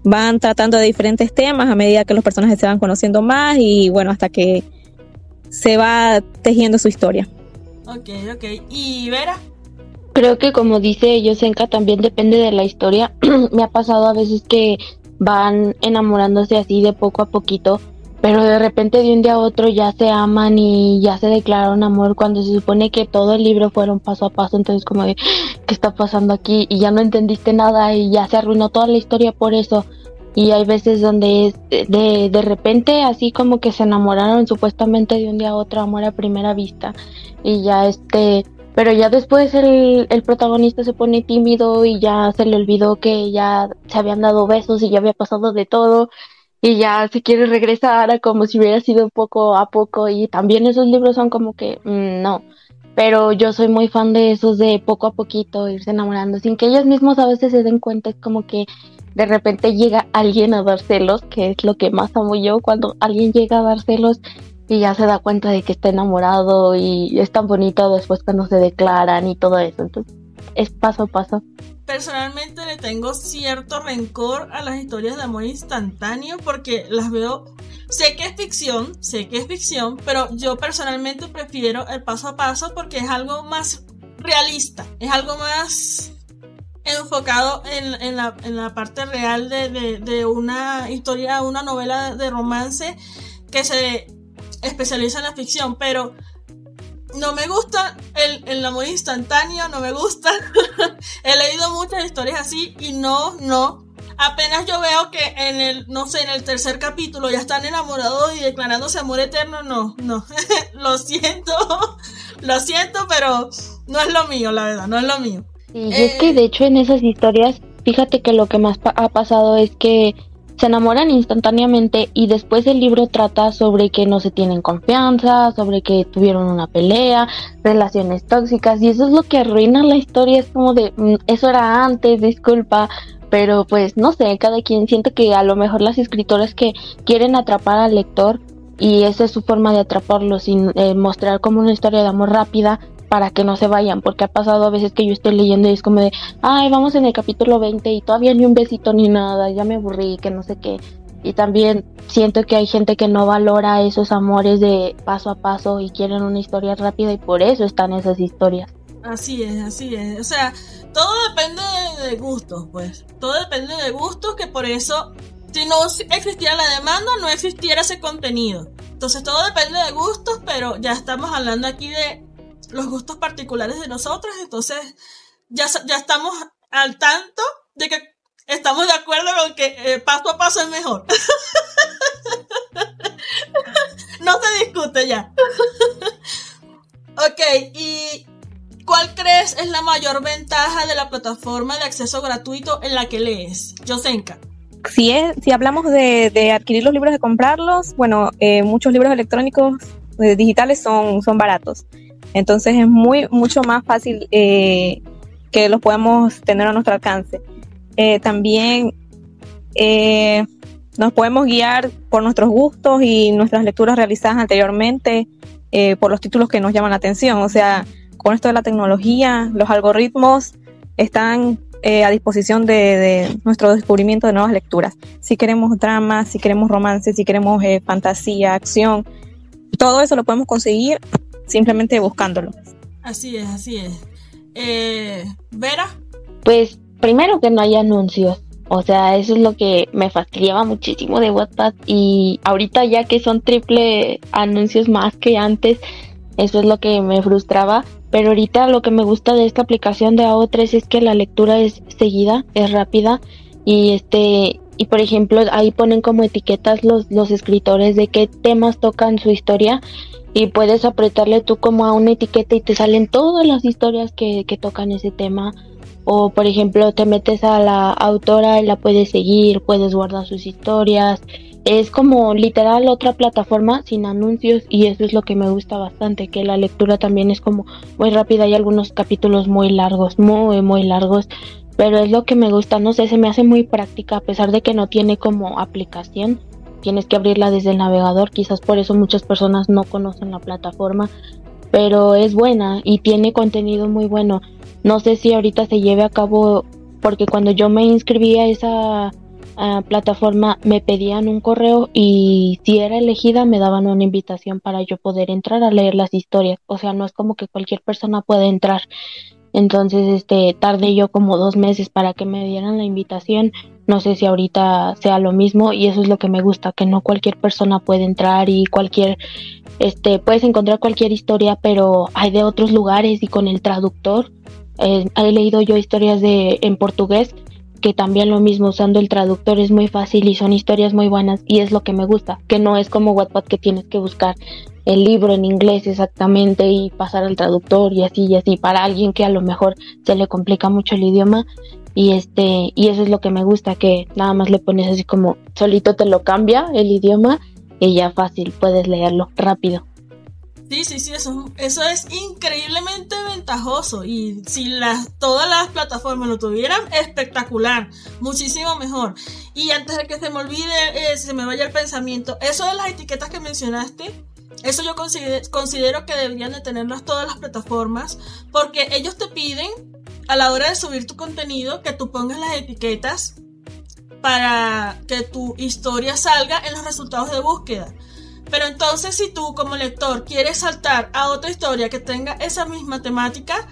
Van tratando de diferentes temas a medida que los personajes se van conociendo más y bueno, hasta que se va tejiendo su historia. Ok, ok. ¿Y Vera? Creo que como dice Yosenka, también depende de la historia. *clears throat* Me ha pasado a veces que van enamorándose así de poco a poquito pero de repente de un día a otro ya se aman y ya se declararon amor cuando se supone que todo el libro fueron paso a paso, entonces como de, ¿qué está pasando aquí? Y ya no entendiste nada y ya se arruinó toda la historia por eso. Y hay veces donde es de, de repente así como que se enamoraron supuestamente de un día a otro, amor a primera vista. Y ya este, pero ya después el, el protagonista se pone tímido y ya se le olvidó que ya se habían dado besos y ya había pasado de todo y ya se quiere regresar a como si hubiera sido poco a poco y también esos libros son como que mm, no pero yo soy muy fan de esos de poco a poquito irse enamorando sin que ellos mismos a veces se den cuenta es como que de repente llega alguien a dar celos que es lo que más amo yo cuando alguien llega a dar celos y ya se da cuenta de que está enamorado y es tan bonito después cuando se declaran y todo eso. Entonces es paso a paso personalmente le tengo cierto rencor a las historias de amor instantáneo porque las veo, sé que es ficción, sé que es ficción, pero yo personalmente prefiero el paso a paso porque es algo más realista, es algo más enfocado en, la, parte real de, de una historia, una novela de romance que se especializa en la ficción, pero no me gusta el, el amor instantáneo, no me gusta. *laughs* He leído muchas historias así y no, no. Apenas yo veo que en el, no sé, en el tercer capítulo ya están enamorados y declarándose amor eterno, no, no. *laughs* lo siento, *laughs* lo siento, pero no es lo mío, la verdad, no es lo mío. Y es que de hecho en esas historias, fíjate que lo que más ha pasado es que se enamoran instantáneamente y después el libro trata sobre que no se tienen confianza, sobre que tuvieron una pelea, relaciones tóxicas y eso es lo que arruina la historia, es como de mm, eso era antes, disculpa, pero pues no sé, cada quien siente que a lo mejor las escritoras que quieren atrapar al lector y esa es su forma de atraparlo sin eh, mostrar como una historia de amor rápida para que no se vayan, porque ha pasado a veces que yo estoy leyendo y es como de, ay, vamos en el capítulo 20 y todavía ni un besito ni nada, ya me aburrí, que no sé qué. Y también siento que hay gente que no valora esos amores de paso a paso y quieren una historia rápida y por eso están esas historias. Así es, así es. O sea, todo depende de gustos, pues. Todo depende de gustos, que por eso, si no existiera la demanda, no existiera ese contenido. Entonces todo depende de gustos, pero ya estamos hablando aquí de los gustos particulares de nosotros, entonces ya, ya estamos al tanto de que estamos de acuerdo con que eh, paso a paso es mejor. *laughs* no se discute ya. ok, ¿y cuál crees es la mayor ventaja de la plataforma de acceso gratuito en la que lees? Yosenka. Si, es, si hablamos de, adquirir los libros, de comprarlos, bueno, eh, muchos libros electrónicos eh, digitales son, son baratos. Entonces es muy, mucho más fácil eh, que los podamos tener a nuestro alcance. Eh, también, eh, nos podemos guiar por nuestros gustos y nuestras lecturas realizadas anteriormente, por los títulos que nos llaman la atención. O sea, con esto de la tecnología, los algoritmos están eh, a disposición de, nuestro descubrimiento de nuevas lecturas. Si queremos drama, si queremos romance, si queremos fantasía, acción, todo eso lo podemos conseguir simplemente buscándolo. Así es, así es. Eh, Vera. Pues primero que no hay anuncios. O sea, eso es lo que me fastidiaba muchísimo de WhatsApp y ahorita ya que son triple anuncios más que antes, eso es lo que me frustraba. Pero ahorita lo que me gusta de esta aplicación de AO3 es que la lectura es seguida, es rápida y este y por ejemplo ahí ponen como etiquetas los, los escritores de qué temas tocan su historia y puedes apretarle tú como a una etiqueta y te salen todas las historias que, que tocan ese tema o por ejemplo te metes a la autora y la puedes seguir, puedes guardar sus historias. Es como literal otra plataforma sin anuncios y eso es lo que me gusta bastante, que la lectura también es como muy rápida, hay algunos capítulos muy largos, muy muy largos, pero es lo que me gusta, no sé, se me hace muy práctica a pesar de que no tiene como aplicación, tienes que abrirla desde el navegador, quizás por eso muchas personas no conocen la plataforma, pero es buena y tiene contenido muy bueno. No sé si ahorita se lleve a cabo, porque cuando yo me inscribí a esa plataforma me pedían un correo y si era elegida me daban una invitación para yo poder entrar a leer las historias. O sea, no es como que cualquier persona puede entrar. Entonces, este, tardé yo como dos meses para que me dieran la invitación. No sé si ahorita sea lo mismo y eso es lo que me gusta, que no cualquier persona puede entrar y cualquier, este, puedes encontrar cualquier historia, pero hay de otros lugares y con el traductor eh, he leído yo historias de en portugués que también lo mismo usando el traductor es muy fácil y son historias muy buenas y es lo que me gusta, que no es como Wattpad que tienes que buscar el libro en inglés exactamente y pasar al traductor y así y así para alguien que a lo mejor se le complica mucho el idioma y este y eso es lo que me gusta que nada más le pones así como solito te lo cambia el idioma y ya fácil puedes leerlo rápido. Sí, sí, sí, eso, eso es increíblemente ventajoso y si las, todas las plataformas lo tuvieran, espectacular, muchísimo mejor. Y antes de que se me olvide, eh, se me vaya el pensamiento, eso de las etiquetas que mencionaste, eso yo considero, que deberían de tenerlas todas las plataformas porque ellos te piden a la hora de subir tu contenido que tú pongas las etiquetas para que tu historia salga en los resultados de búsqueda. Pero entonces si tú como lector quieres saltar a otra historia que tenga esa misma temática,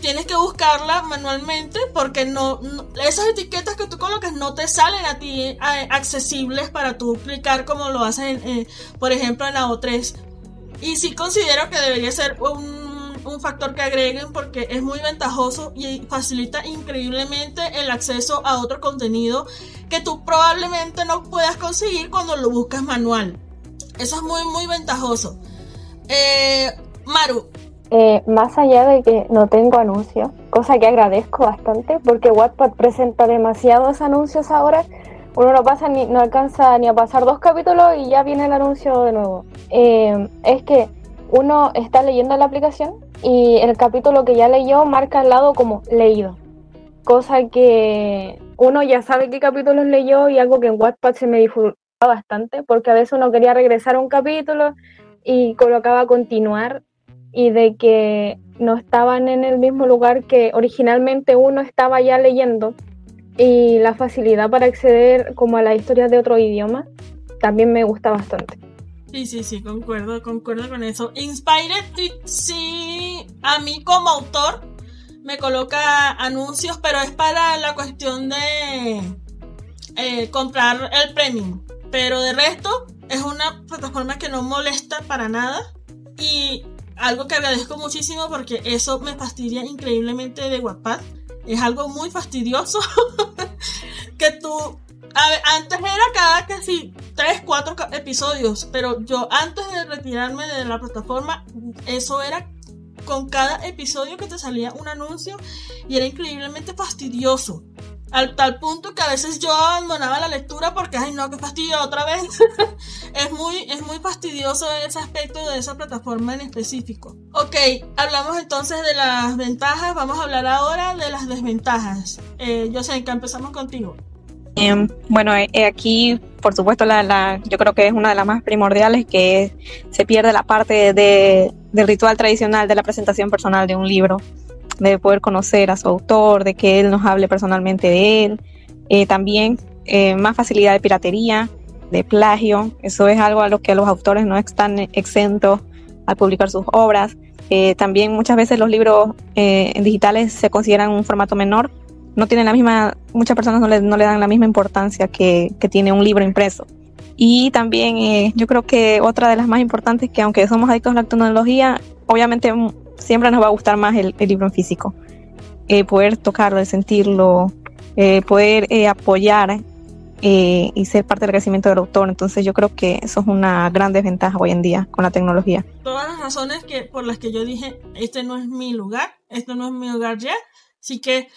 tienes que buscarla manualmente porque no, esas etiquetas que tú colocas no te salen a ti accesibles para tú clicar como lo hacen, por ejemplo, en la O3. Y sí considero que debería ser un, un, factor que agreguen porque es muy ventajoso y facilita increíblemente el acceso a otro contenido que tú probablemente no puedas conseguir cuando lo buscas manual. Eso es muy, muy ventajoso. Eh, Maru. Eh, más allá de que no tengo anuncios, cosa que agradezco bastante, porque Wattpad presenta demasiados anuncios ahora, uno no pasa ni, no alcanza ni a pasar dos capítulos y ya viene el anuncio de nuevo. Eh, es que uno está leyendo la aplicación y el capítulo que ya leyó marca al lado como leído, cosa que uno ya sabe qué capítulos leyó y algo que en Wattpad se me, bastante, porque a veces uno quería regresar a un capítulo y colocaba continuar y de que no estaban en el mismo lugar que originalmente uno estaba ya leyendo y la facilidad para acceder como a las historias de otro idioma también me gusta bastante. Sí, sí, sí, concuerdo, concuerdo con eso. Inspired, sí, a mí como autor me coloca anuncios, pero es para la cuestión de eh, comprar el premium. Pero de resto, es una plataforma que no molesta para nada. Y algo que agradezco muchísimo porque eso me fastidia increíblemente de WhatsApp. Es algo muy fastidioso. *laughs* que tú. Antes era cada sí, 3, 4 episodios. Pero yo antes de retirarme de la plataforma, eso era con cada episodio que te salía un anuncio y era increíblemente fastidioso. Al tal punto que a veces yo abandonaba la lectura porque, ay no, qué fastidio otra vez. *laughs* es, muy, es muy fastidioso ese aspecto de esa plataforma en específico. Ok, hablamos entonces de las ventajas, vamos a hablar ahora de las desventajas. Eh, que empezamos contigo. Em, bueno, aquí, por supuesto, la, yo creo que es una de las más primordiales, que se pierde la parte de, del ritual tradicional de la presentación personal de un libro, de poder conocer a su autor, de que él nos hable personalmente de él. Eh, también eh, más facilidad de piratería, de plagio, eso es algo a lo que los autores no están exentos al publicar sus obras. Eh, también muchas veces los libros digitales se consideran un formato menor, no tienen la misma, muchas personas no le, dan la misma importancia que, tiene un libro impreso. Y también yo creo que otra de las más importantes, que aunque somos adictos a la tecnología, obviamente siempre nos va a gustar más el, libro en físico. poder tocarlo, sentirlo, poder apoyar eh, y ser parte del crecimiento del autor. Entonces yo creo que eso es una gran desventaja hoy en día con la tecnología. Todas las razones que, por las que yo dije, este no es mi lugar, esto no es mi lugar ya, así que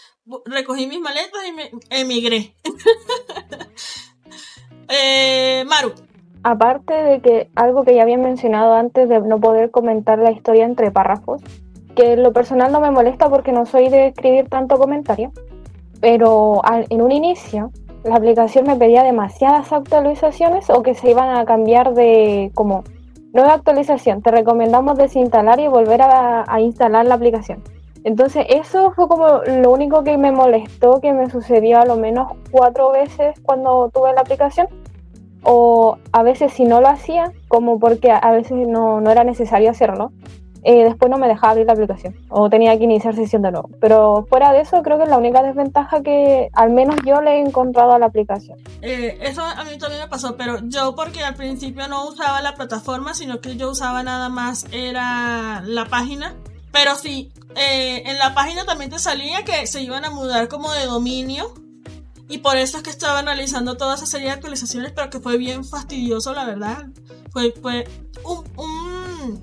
recogí mis maletas y me emigré. *laughs* eh, Maru. Aparte de que algo que ya había mencionado antes de no poder comentar la historia entre párrafos, que lo personal no me molesta porque no soy de escribir tanto comentario, pero en un inicio la aplicación me pedía demasiadas actualizaciones o que se iban a cambiar de como nueva actualización. Te recomendamos desinstalar y volver a, instalar la aplicación. Entonces eso fue como lo único que me molestó, que me sucedió a lo menos cuatro veces cuando tuve la aplicación. O a veces si no lo hacía, como porque a veces no, no era necesario hacerlo, eh, después no me dejaba abrir la aplicación o tenía que iniciar sesión de nuevo. Pero fuera de eso, creo que es la única desventaja que al menos yo le he encontrado a la aplicación. Eh, eso a mí también me pasó, pero yo porque al principio no usaba la plataforma, sino que yo usaba nada más era la página. Pero sí, eh, en la página también te salía que se iban a mudar como de dominio. Y por eso es que estaba analizando toda esa serie de actualizaciones, pero que fue bien fastidioso, la verdad. Fue, fue un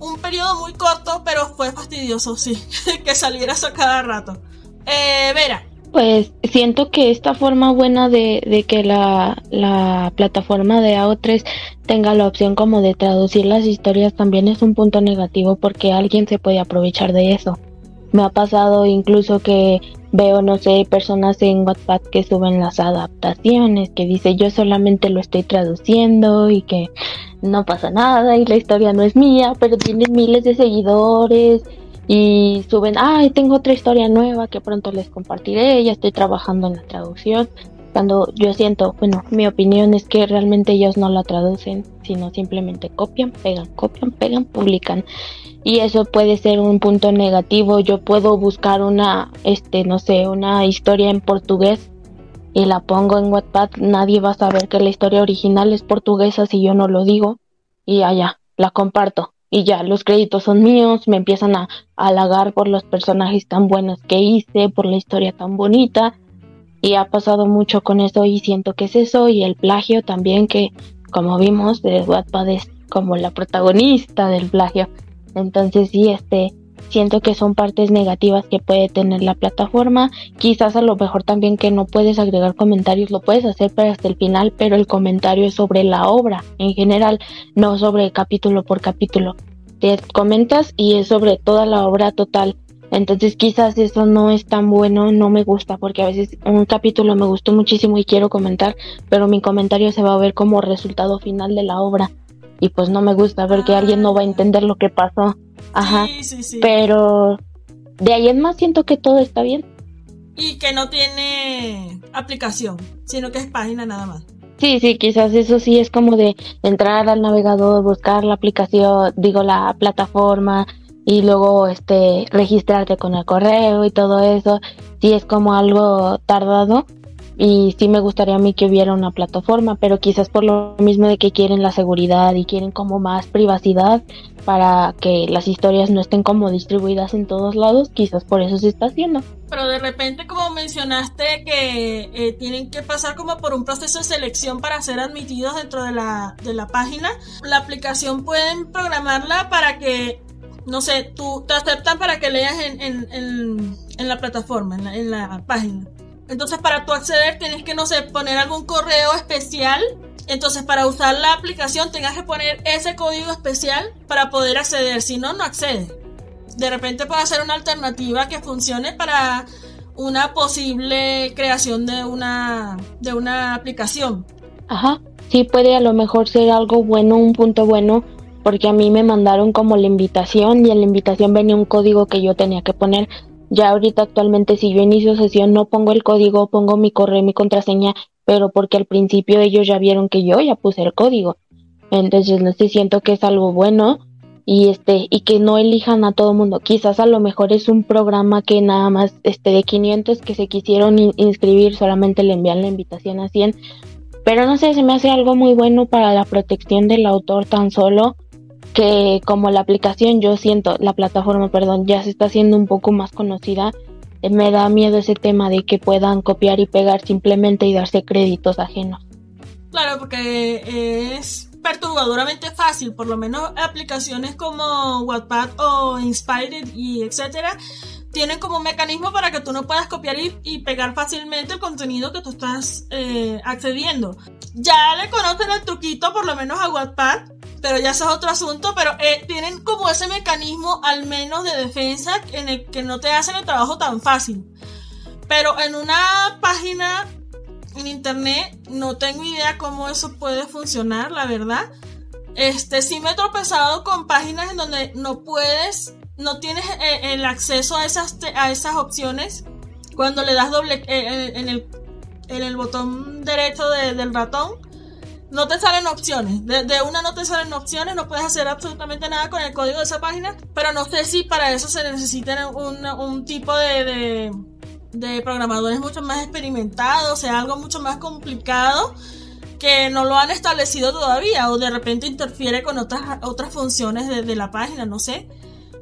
un periodo muy corto, pero fue fastidioso, sí, *laughs* que saliera eso cada rato. Eh, Vera. Pues siento que esta forma buena de, de que la, la, plataforma de AO3 tenga la opción como de traducir las historias también es un punto negativo porque alguien se puede aprovechar de eso. Me ha pasado incluso que veo, no sé, personas en WhatsApp que suben las adaptaciones, que dice yo solamente lo estoy traduciendo y que no pasa nada y la historia no es mía, pero tienen miles de seguidores y suben, ay, tengo otra historia nueva que pronto les compartiré, ya estoy trabajando en la traducción. Cuando yo siento, bueno, mi opinión es que realmente ellos no la traducen, sino simplemente copian, pegan, copian, pegan, publican. Y eso puede ser un punto negativo. Yo puedo buscar una, este, no sé, una historia en portugués y la pongo en Wattpad, nadie va a saber que la historia original es portuguesa si yo no lo digo. Y allá, la comparto. Y ya, los créditos son míos, me empiezan a, halagar por los personajes tan buenos que hice, por la historia tan bonita. Y ha pasado mucho con eso y siento que es eso. Y el plagio también, que como vimos, de Wattpad es como la protagonista del plagio. Entonces sí, este, siento que son partes negativas que puede tener la plataforma. Quizás a lo mejor también que no puedes agregar comentarios, lo puedes hacer pero hasta el final, pero el comentario es sobre la obra en general, no sobre capítulo por capítulo. Te comentas y es sobre toda la obra total. Entonces quizás eso no es tan bueno, no me gusta, porque a veces un capítulo me gustó muchísimo y quiero comentar, pero mi comentario se va a ver como resultado final de la obra y pues no me gusta ver que alguien no va a entender lo que pasó. Ajá. Sí, sí, sí. Pero de ahí en más siento que todo está bien. Y que no tiene aplicación, sino que es página nada más. Sí, sí, quizás eso sí es como de entrar al navegador, buscar la aplicación, digo la plataforma y luego este registrarte con el correo y todo eso. Sí es como algo tardado, y sí me gustaría a mí que hubiera una plataforma, pero quizás por lo mismo de que quieren la seguridad y quieren como más privacidad para que las historias no estén como distribuidas en todos lados, quizás por eso se está haciendo. Pero de repente como mencionaste que eh, tienen que pasar como por un proceso de selección para ser admitidos dentro de la, de la página, la aplicación pueden programarla para que no sé, tú te aceptan para que leas en, en, en, en la plataforma, en la, en la página. Entonces para tú acceder tienes que, no sé, poner algún correo especial. Entonces para usar la aplicación tengas que poner ese código especial para poder acceder. Si no, no accede. De repente puede ser una alternativa que funcione para una posible creación de una, de una aplicación. Ajá, sí puede a lo mejor ser algo bueno, un punto bueno, porque a mí me mandaron como la invitación y en la invitación venía un código que yo tenía que poner. Ya ahorita actualmente si yo inicio sesión no pongo el código, pongo mi correo, mi contraseña, pero porque al principio ellos ya vieron que yo ya puse el código. Entonces no sé, siento que es algo bueno y este y que no elijan a todo mundo. Quizás a lo mejor es un programa que nada más este de 500 que se quisieron inscribir solamente le envían la invitación a 100, pero no sé, se me hace algo muy bueno para la protección del autor tan solo que como la aplicación yo siento, la plataforma, perdón, ya se está haciendo un poco más conocida, eh, me da miedo ese tema de que puedan copiar y pegar simplemente y darse créditos ajenos. Claro, porque es perturbadoramente fácil, por lo menos aplicaciones como Wattpad o Inspired y etcétera, tienen como un mecanismo para que tú no puedas copiar y, pegar fácilmente el contenido que tú estás eh, accediendo. Ya le conocen el truquito, por lo menos a Wattpad, pero ya eso es otro asunto, pero eh, tienen como ese mecanismo al menos de defensa en el que no te hacen el trabajo tan fácil. Pero en una página en internet. No tengo idea cómo eso puede funcionar, la verdad. Este, sí me he tropezado con páginas en donde no puedes, no tienes eh, el acceso a esas, a esas opciones. Cuando le das doble eh, en, el, en el botón derecho del ratón, no te salen opciones. De, una no te salen opciones, no puedes hacer absolutamente nada con el código de esa página. Pero no sé si para eso se necesita un, un tipo de de programadores mucho más experimentados, sea algo mucho más complicado que no lo han establecido todavía o de repente interfiere con otras, otras funciones de, la página, no sé.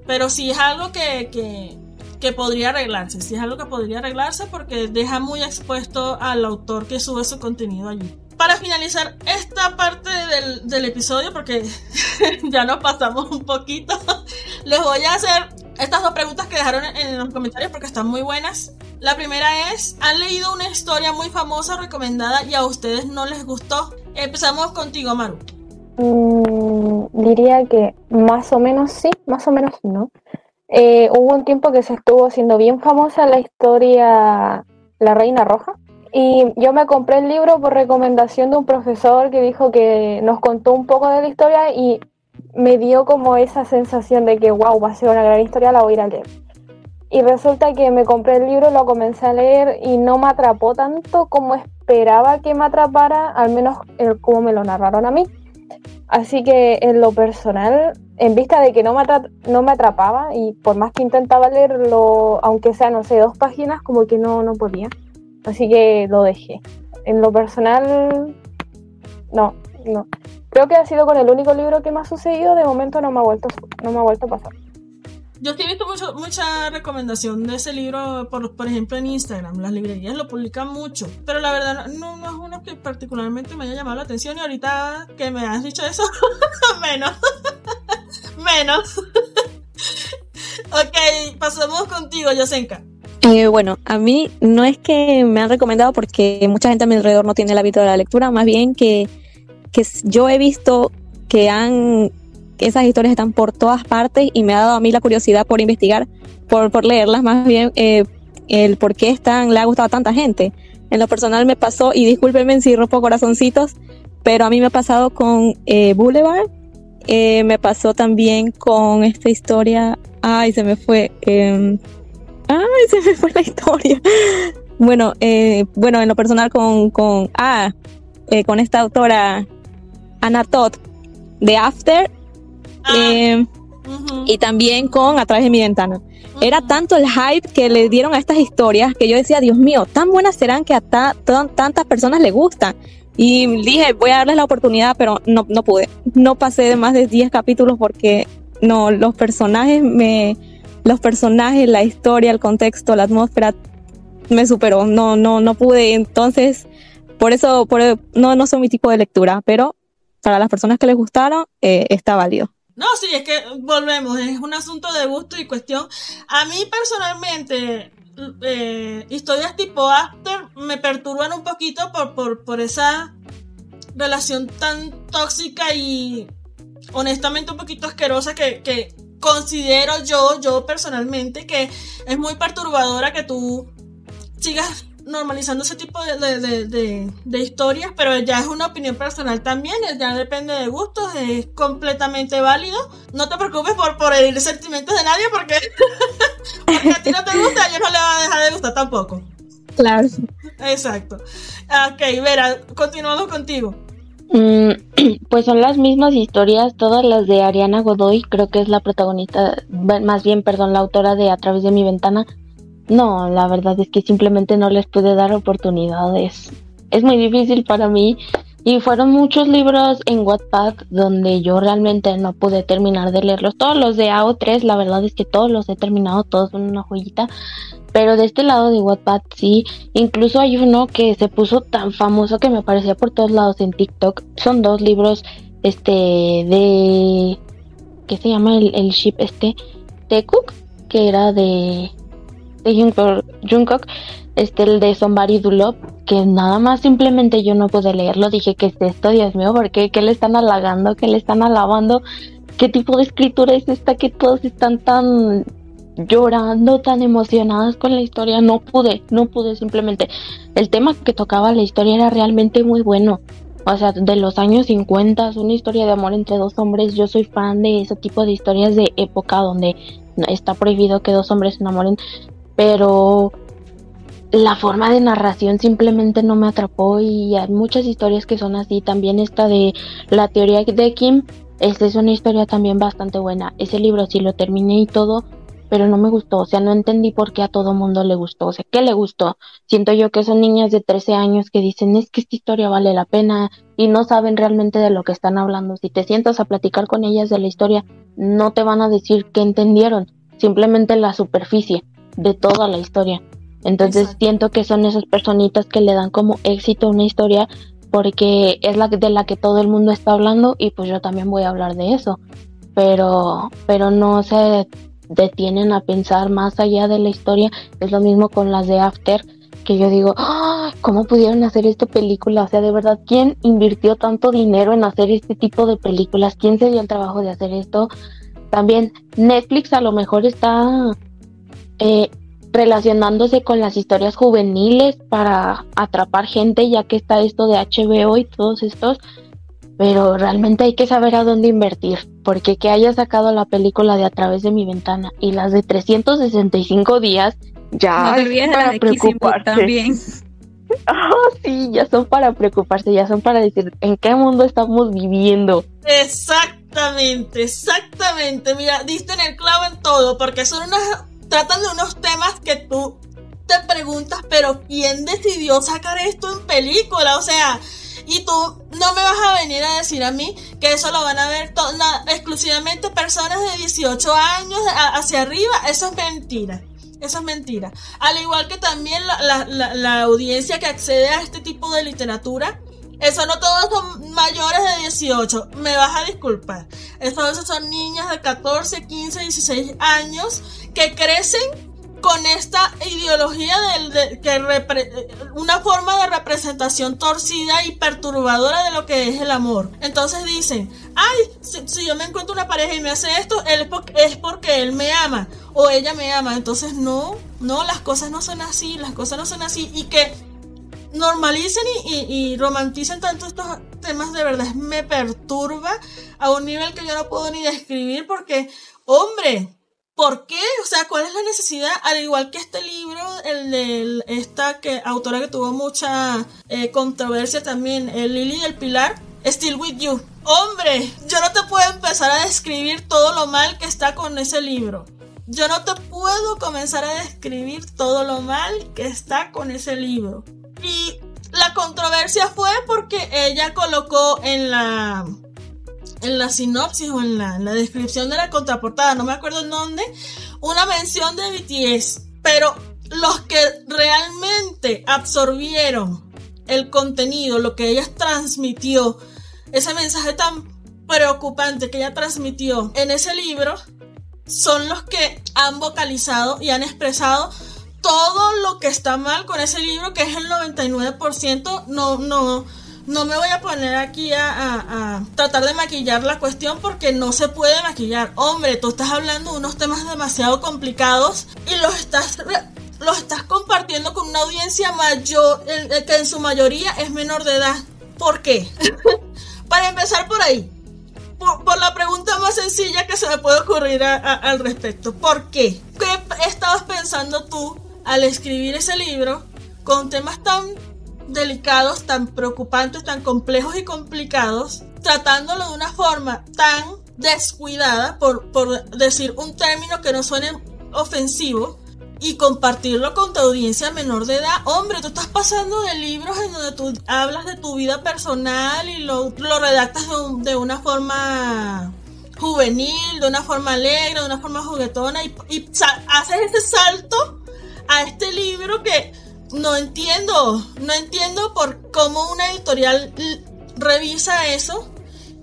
Pero sí es algo que, que, podría arreglarse, sí es algo que podría arreglarse porque deja muy expuesto al autor que sube su contenido allí. Para finalizar esta parte del, del episodio, porque *laughs* ya nos pasamos un poquito, *laughs* les voy a hacer estas dos preguntas que dejaron en los comentarios porque están muy buenas. La primera es, ¿han leído una historia muy famosa recomendada y a ustedes no les gustó? Empezamos contigo, Maru. Mm, diría que más o menos sí, más o menos no. Eh, hubo un tiempo que se estuvo haciendo bien famosa la historia La Reina Roja. Y yo me compré el libro por recomendación de un profesor que dijo que nos contó un poco de la historia y me dio como esa sensación de que, wow, va a ser una gran historia, la voy a ir a leer. Y resulta que me compré el libro, lo comencé a leer y no me atrapó tanto como esperaba que me atrapara, al menos como me lo narraron a mí. Así que en lo personal, en vista de que no me, no me atrapaba y por más que intentaba leerlo, aunque sea, no sé, dos páginas, como que no, no podía. Así que lo dejé. En lo personal, no, no. Creo que ha sido con el único libro que me ha sucedido, de momento no me ha vuelto, no me ha vuelto a pasar. Yo he visto mucho, mucha recomendación de ese libro, por, por ejemplo, en Instagram. Las librerías lo publican mucho. Pero la verdad, no, no es uno que particularmente me haya llamado la atención. Y ahorita que me has dicho eso, *laughs* menos. *laughs* menos. *laughs* ok, pasamos contigo, Yasenka. Eh, bueno, a mí no es que me han recomendado porque mucha gente a mi alrededor no tiene el hábito de la lectura, más bien que, que yo he visto que han esas historias están por todas partes y me ha dado a mí la curiosidad por investigar, por, por leerlas más bien, eh, el por qué están, le ha gustado a tanta gente. En lo personal me pasó, y discúlpenme si rompo corazoncitos, pero a mí me ha pasado con eh, Boulevard, eh, me pasó también con esta historia, ay, se me fue, em, ay, se me fue la historia. Bueno, bueno, en lo personal con, con, ah, con esta autora, Anna Todd, de After, Ah. Eh, y también con A través de mi ventana. Era tanto el hype que le dieron a estas historias que yo decía, Dios mío, tan buenas serán que a tantas personas le gustan. Y dije, voy a darles la oportunidad, pero no, no pude. No pasé de más de 10 capítulos porque no, los personajes me, los personajes, la historia, el contexto, la atmósfera me superó. No, no, no pude. Entonces, por eso, por, no, no son mi tipo de lectura, pero para las personas que les gustaron, eh, está válido. No, sí, es que volvemos, es un asunto de gusto y cuestión. A mí personalmente, eh, historias tipo After me perturban un poquito por, por, por esa relación tan tóxica y honestamente un poquito asquerosa que, que considero yo, yo personalmente, que es muy perturbadora que tú sigas normalizando ese tipo de, historias, pero ya es una opinión personal también, ya depende de gustos, es completamente válido. No te preocupes por, por herir sentimientos de nadie porque, *laughs* porque a ti no te gusta, a ellos no le va a dejar de gustar tampoco. Claro. Exacto. Ok, Vera, continuamos contigo. Mm, *clears throat* pues son las mismas historias, todas las de Ariana Godoy, creo que es la protagonista, más bien, perdón, la autora de A través de mi ventana. No, la verdad es que simplemente no les pude dar oportunidades. Es muy difícil para mí y fueron muchos libros en Wattpad donde yo realmente no pude terminar de leerlos. Todos los de AO3, la verdad es que todos los he terminado, todos son una joyita. Pero de este lado de Wattpad sí, incluso hay uno que se puso tan famoso que me aparecía por todos lados en TikTok. Son dos libros este de ¿qué se llama el, el ship este? De que era de de Jungkook, este el de Somebody Do Love, que nada más simplemente yo no pude leerlo, dije que es esto, Dios mío, ¿por qué? ¿Qué le están halagando? ¿Qué le están alabando? ¿Qué tipo de escritura es esta que todos están tan llorando, tan emocionadas con la historia? No pude, no pude simplemente. El tema que tocaba la historia era realmente muy bueno. O sea, de los años 50, una historia de amor entre dos hombres. Yo soy fan de ese tipo de historias de época donde está prohibido que dos hombres se enamoren pero la forma de narración simplemente no me atrapó y hay muchas historias que son así. También esta de la teoría de Kim, esta es una historia también bastante buena. Ese libro sí lo terminé y todo, pero no me gustó. O sea, no entendí por qué a todo mundo le gustó. O sea, ¿qué le gustó? Siento yo que son niñas de 13 años que dicen es que esta historia vale la pena y no saben realmente de lo que están hablando. Si te sientas a platicar con ellas de la historia, no te van a decir qué entendieron, simplemente la superficie de toda la historia. Entonces siento que son esas personitas que le dan como éxito a una historia porque es la de la que todo el mundo está hablando y pues yo también voy a hablar de eso. Pero pero no se detienen a pensar más allá de la historia. Es lo mismo con las de After que yo digo, ¡Ah! ¿cómo pudieron hacer esta película? O sea, de verdad, ¿quién invirtió tanto dinero en hacer este tipo de películas? ¿Quién se dio el trabajo de hacer esto? También Netflix a lo mejor está eh, relacionándose con las historias juveniles para atrapar gente, ya que está esto de HBO y todos estos, pero realmente hay que saber a dónde invertir, porque que haya sacado la película de A través de mi ventana y las de 365 días, ya no para preocuparse. También. *laughs* Oh, sí, ya son para preocuparse, ya son para decir en qué mundo estamos viviendo. Exactamente, exactamente. Mira, diste en el clavo en todo, porque son unas tratan de unos temas que tú te preguntas, pero ¿quién decidió sacar esto en película? O sea, y tú no me vas a venir a decir a mí que eso lo van a ver exclusivamente personas de 18 años hacia arriba. Eso es mentira. Eso es mentira. Al igual que también la, audiencia que accede a este tipo de literatura, eso no todos son mayores de 18. Me vas a disculpar. Eso son niñas de 14, 15, 16 años que crecen con esta ideología de, que una forma de representación torcida y perturbadora de lo que es el amor. Entonces dicen, ay, si, yo me encuentro una pareja y me hace esto, él es porque él me ama o ella me ama. Entonces no, no, las cosas no son así, las cosas no son así y que normalicen y, romanticen tanto estos temas de verdad me perturba a un nivel que yo no puedo ni describir porque, hombre, ¿Por qué? O sea, ¿cuál es la necesidad? Al igual que este libro, el de esta que, autora que tuvo mucha eh, controversia también, el Lily del Pilar, Still With You. Hombre, yo no te puedo empezar a describir todo lo mal que está con ese libro. Yo no te puedo comenzar a describir todo lo mal que está con ese libro. Y la controversia fue porque ella colocó en la en la sinopsis o en la, descripción de la contraportada, no me acuerdo en dónde, una mención de BTS. Pero los que realmente absorbieron el contenido, lo que ella transmitió, ese mensaje tan preocupante que ella transmitió en ese libro, son los que han vocalizado y han expresado todo lo que está mal con ese libro, que es el 99%, no, no, no me voy a poner aquí a, tratar de maquillar la cuestión porque no se puede maquillar. Hombre, tú estás hablando de unos temas demasiado complicados y los estás lo estás compartiendo con una audiencia mayor, que en su mayoría es menor de edad. ¿Por qué? *laughs* Para empezar por ahí, por, la pregunta más sencilla que se me puede ocurrir al respecto. ¿Por qué? ¿Qué estabas pensando tú al escribir ese libro con temas tan delicados, tan preocupantes, tan complejos y complicados, tratándolo de una forma tan descuidada, por, por decir un término que no suene ofensivo, y compartirlo con tu audiencia menor de edad. Hombre, tú estás pasando de libros en donde tú hablas de tu vida personal y lo, lo redactas de, una forma juvenil, de una forma alegre, de una forma juguetona y haces ese salto a este libro que no entiendo, no entiendo por cómo una editorial revisa eso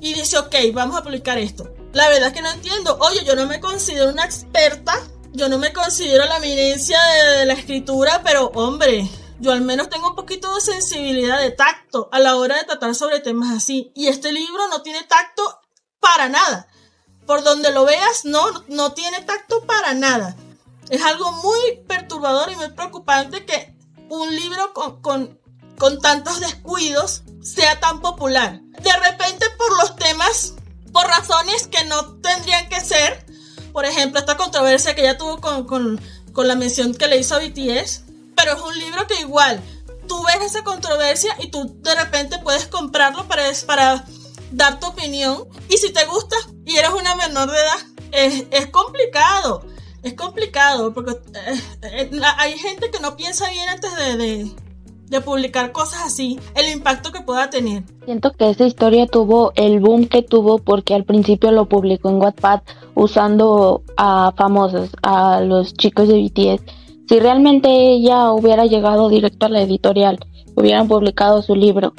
y dice, ok, vamos a publicar esto. La verdad es que no entiendo. Oye, yo no me considero una experta yo no me considero la eminencia de, la escritura, pero hombre, yo al menos tengo un poquito de sensibilidad, de tacto a la hora de tratar sobre temas así. Y este libro no tiene tacto para nada. Por donde lo veas, no, no tiene tacto para nada. Es algo muy perturbador y muy preocupante que un libro con, con, con tantos descuidos sea tan popular. De repente por los temas, por razones que no tendrían que ser, por ejemplo, esta controversia que ella tuvo con, la mención que le hizo a BTS, pero es un libro que igual, tú ves esa controversia y tú de repente puedes comprarlo para, para dar tu opinión. Y si te gusta y eres una menor de edad, es, complicado. Es complicado porque eh, eh, hay gente que no piensa bien antes de, de publicar cosas así, el impacto que pueda tener. Siento que esa historia tuvo el boom que tuvo porque al principio lo publicó en Wattpad usando a famosos, a los chicos de BTS. Si realmente ella hubiera llegado directo a la editorial, hubieran publicado su libro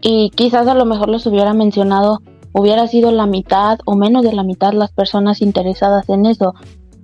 y quizás a lo mejor los hubiera mencionado, hubiera sido la mitad o menos de la mitad las personas interesadas en eso,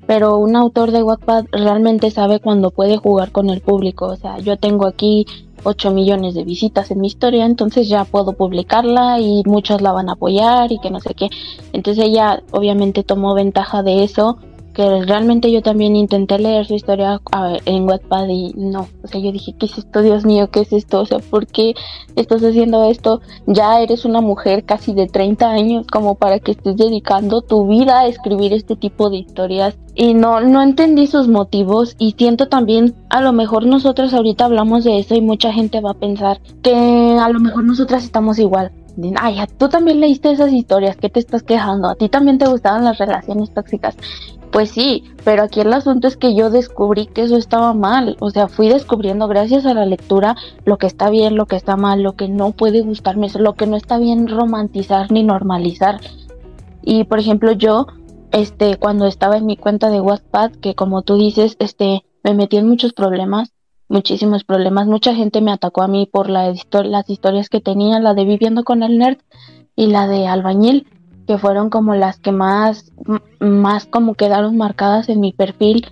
pero un autor de Wattpad realmente sabe cuando puede jugar con el público. O sea, yo tengo aquí 8 millones de visitas en mi historia, entonces ya puedo publicarla y muchos la van a apoyar y que no sé qué. Entonces ella obviamente tomó ventaja de eso que realmente yo también intenté leer su historia en Wattpad y no, o sea, yo dije, ¿qué es esto, Dios mío? ¿Qué es esto? O sea, ¿por qué estás haciendo esto? Ya eres una mujer casi de 30 años como para que estés dedicando tu vida a escribir este tipo de historias y no, no entendí sus motivos y siento también, a lo mejor nosotros ahorita hablamos de eso y mucha gente va a pensar que a lo mejor nosotras estamos igual. Ay, tú también leíste esas historias, ¿qué te estás quejando? A ti también te gustaban las relaciones tóxicas. Pues sí, pero aquí el asunto es que yo descubrí que eso estaba mal, o sea, fui descubriendo gracias a la lectura lo que está bien, lo que está mal, lo que no puede gustarme, lo que no está bien romantizar ni normalizar. Y por ejemplo, yo este cuando estaba en mi cuenta de Wattpad, que como tú dices, este me metí en muchos problemas, muchísimos problemas, mucha gente me atacó a mí por la las historias que tenía, la de viviendo con el nerd y la de albañil que fueron como las que más, más como quedaron marcadas en mi perfil.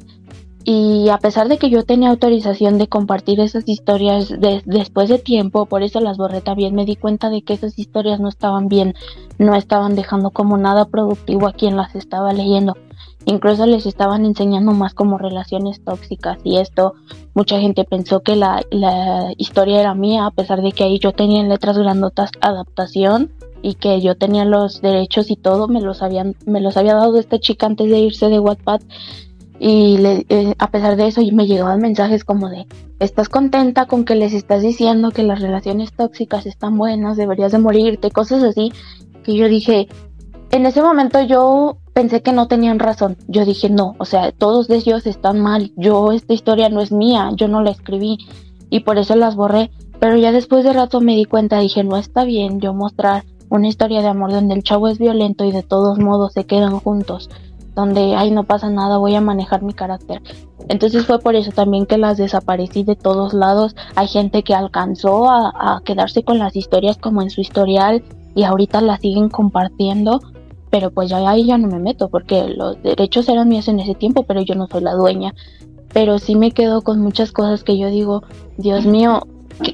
Y a pesar de que yo tenía autorización de compartir esas historias después de tiempo, por eso las borré también, me di cuenta de que esas historias no estaban bien, no estaban dejando como nada productivo a quien las estaba leyendo. Incluso les estaban enseñando más como relaciones tóxicas y esto, mucha gente pensó que la, la historia era mía, a pesar de que ahí yo tenía en letras grandotas adaptación y que yo tenía los derechos y todo, me los habían, me los había dado esta chica antes de irse de Wattpad. Y eh, a pesar de eso me llegaban mensajes como de estás contenta con que les estás diciendo que las relaciones tóxicas están buenas, deberías de morirte, cosas así, que yo dije, en ese momento yo pensé que no tenían razón, yo dije no, o sea, todos de ellos están mal, yo esta historia no es mía, yo no la escribí. Y por eso las borré, pero ya después de rato me di cuenta, dije no está bien yo mostrar una historia de amor donde el chavo es violento y de todos modos se quedan juntos, donde, ay, no pasa nada, voy a manejar mi carácter. Entonces fue por eso también que las desaparecí de todos lados. Hay gente que alcanzó a, quedarse con las historias como en su historial y ahorita las siguen compartiendo, pero pues ya ahí ya no me meto porque los derechos eran míos en ese tiempo, pero yo no soy la dueña. Pero sí me quedo con muchas cosas que yo digo, Dios mío,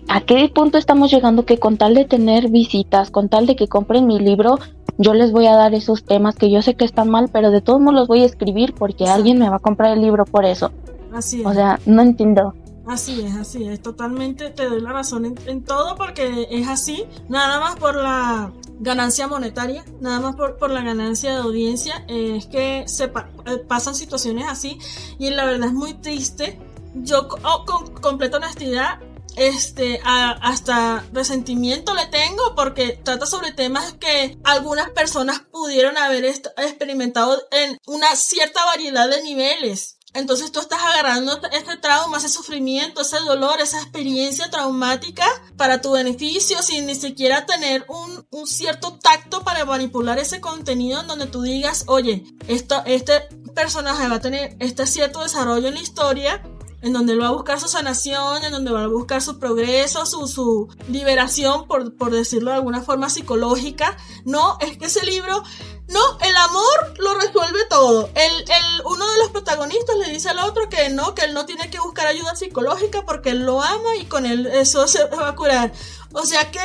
¿A qué punto estamos llegando que con tal de tener visitas, con tal de que compren mi libro, yo les voy a dar esos temas que yo sé que están mal, pero de todos modos los voy a escribir porque alguien me va a comprar el libro por eso? Así es. O sea, no entiendo. Así es, así es. Totalmente te doy la razón en, todo porque es así. Nada más por la ganancia monetaria, nada más por, por la ganancia de audiencia. es que se pa- eh, pasan situaciones así y la verdad es muy triste. Yo oh, con completa honestidad este, hasta resentimiento le tengo porque trata sobre temas que algunas personas pudieron haber experimentado en una cierta variedad de niveles. Entonces tú estás agarrando este trauma, ese sufrimiento, ese dolor, esa experiencia traumática para tu beneficio sin ni siquiera tener un, cierto tacto para manipular ese contenido en donde tú digas, oye, esto, este personaje va a tener este cierto desarrollo en la historia en donde va a buscar su sanación, en donde va a buscar su progreso, su, su liberación, por, por decirlo de alguna forma psicológica. No, es que ese libro, no, el amor lo resuelve todo. El, el, uno de los protagonistas le dice al otro que no, que él no tiene que buscar ayuda psicológica porque él lo ama y con él eso se va a curar. O sea, ¿qué?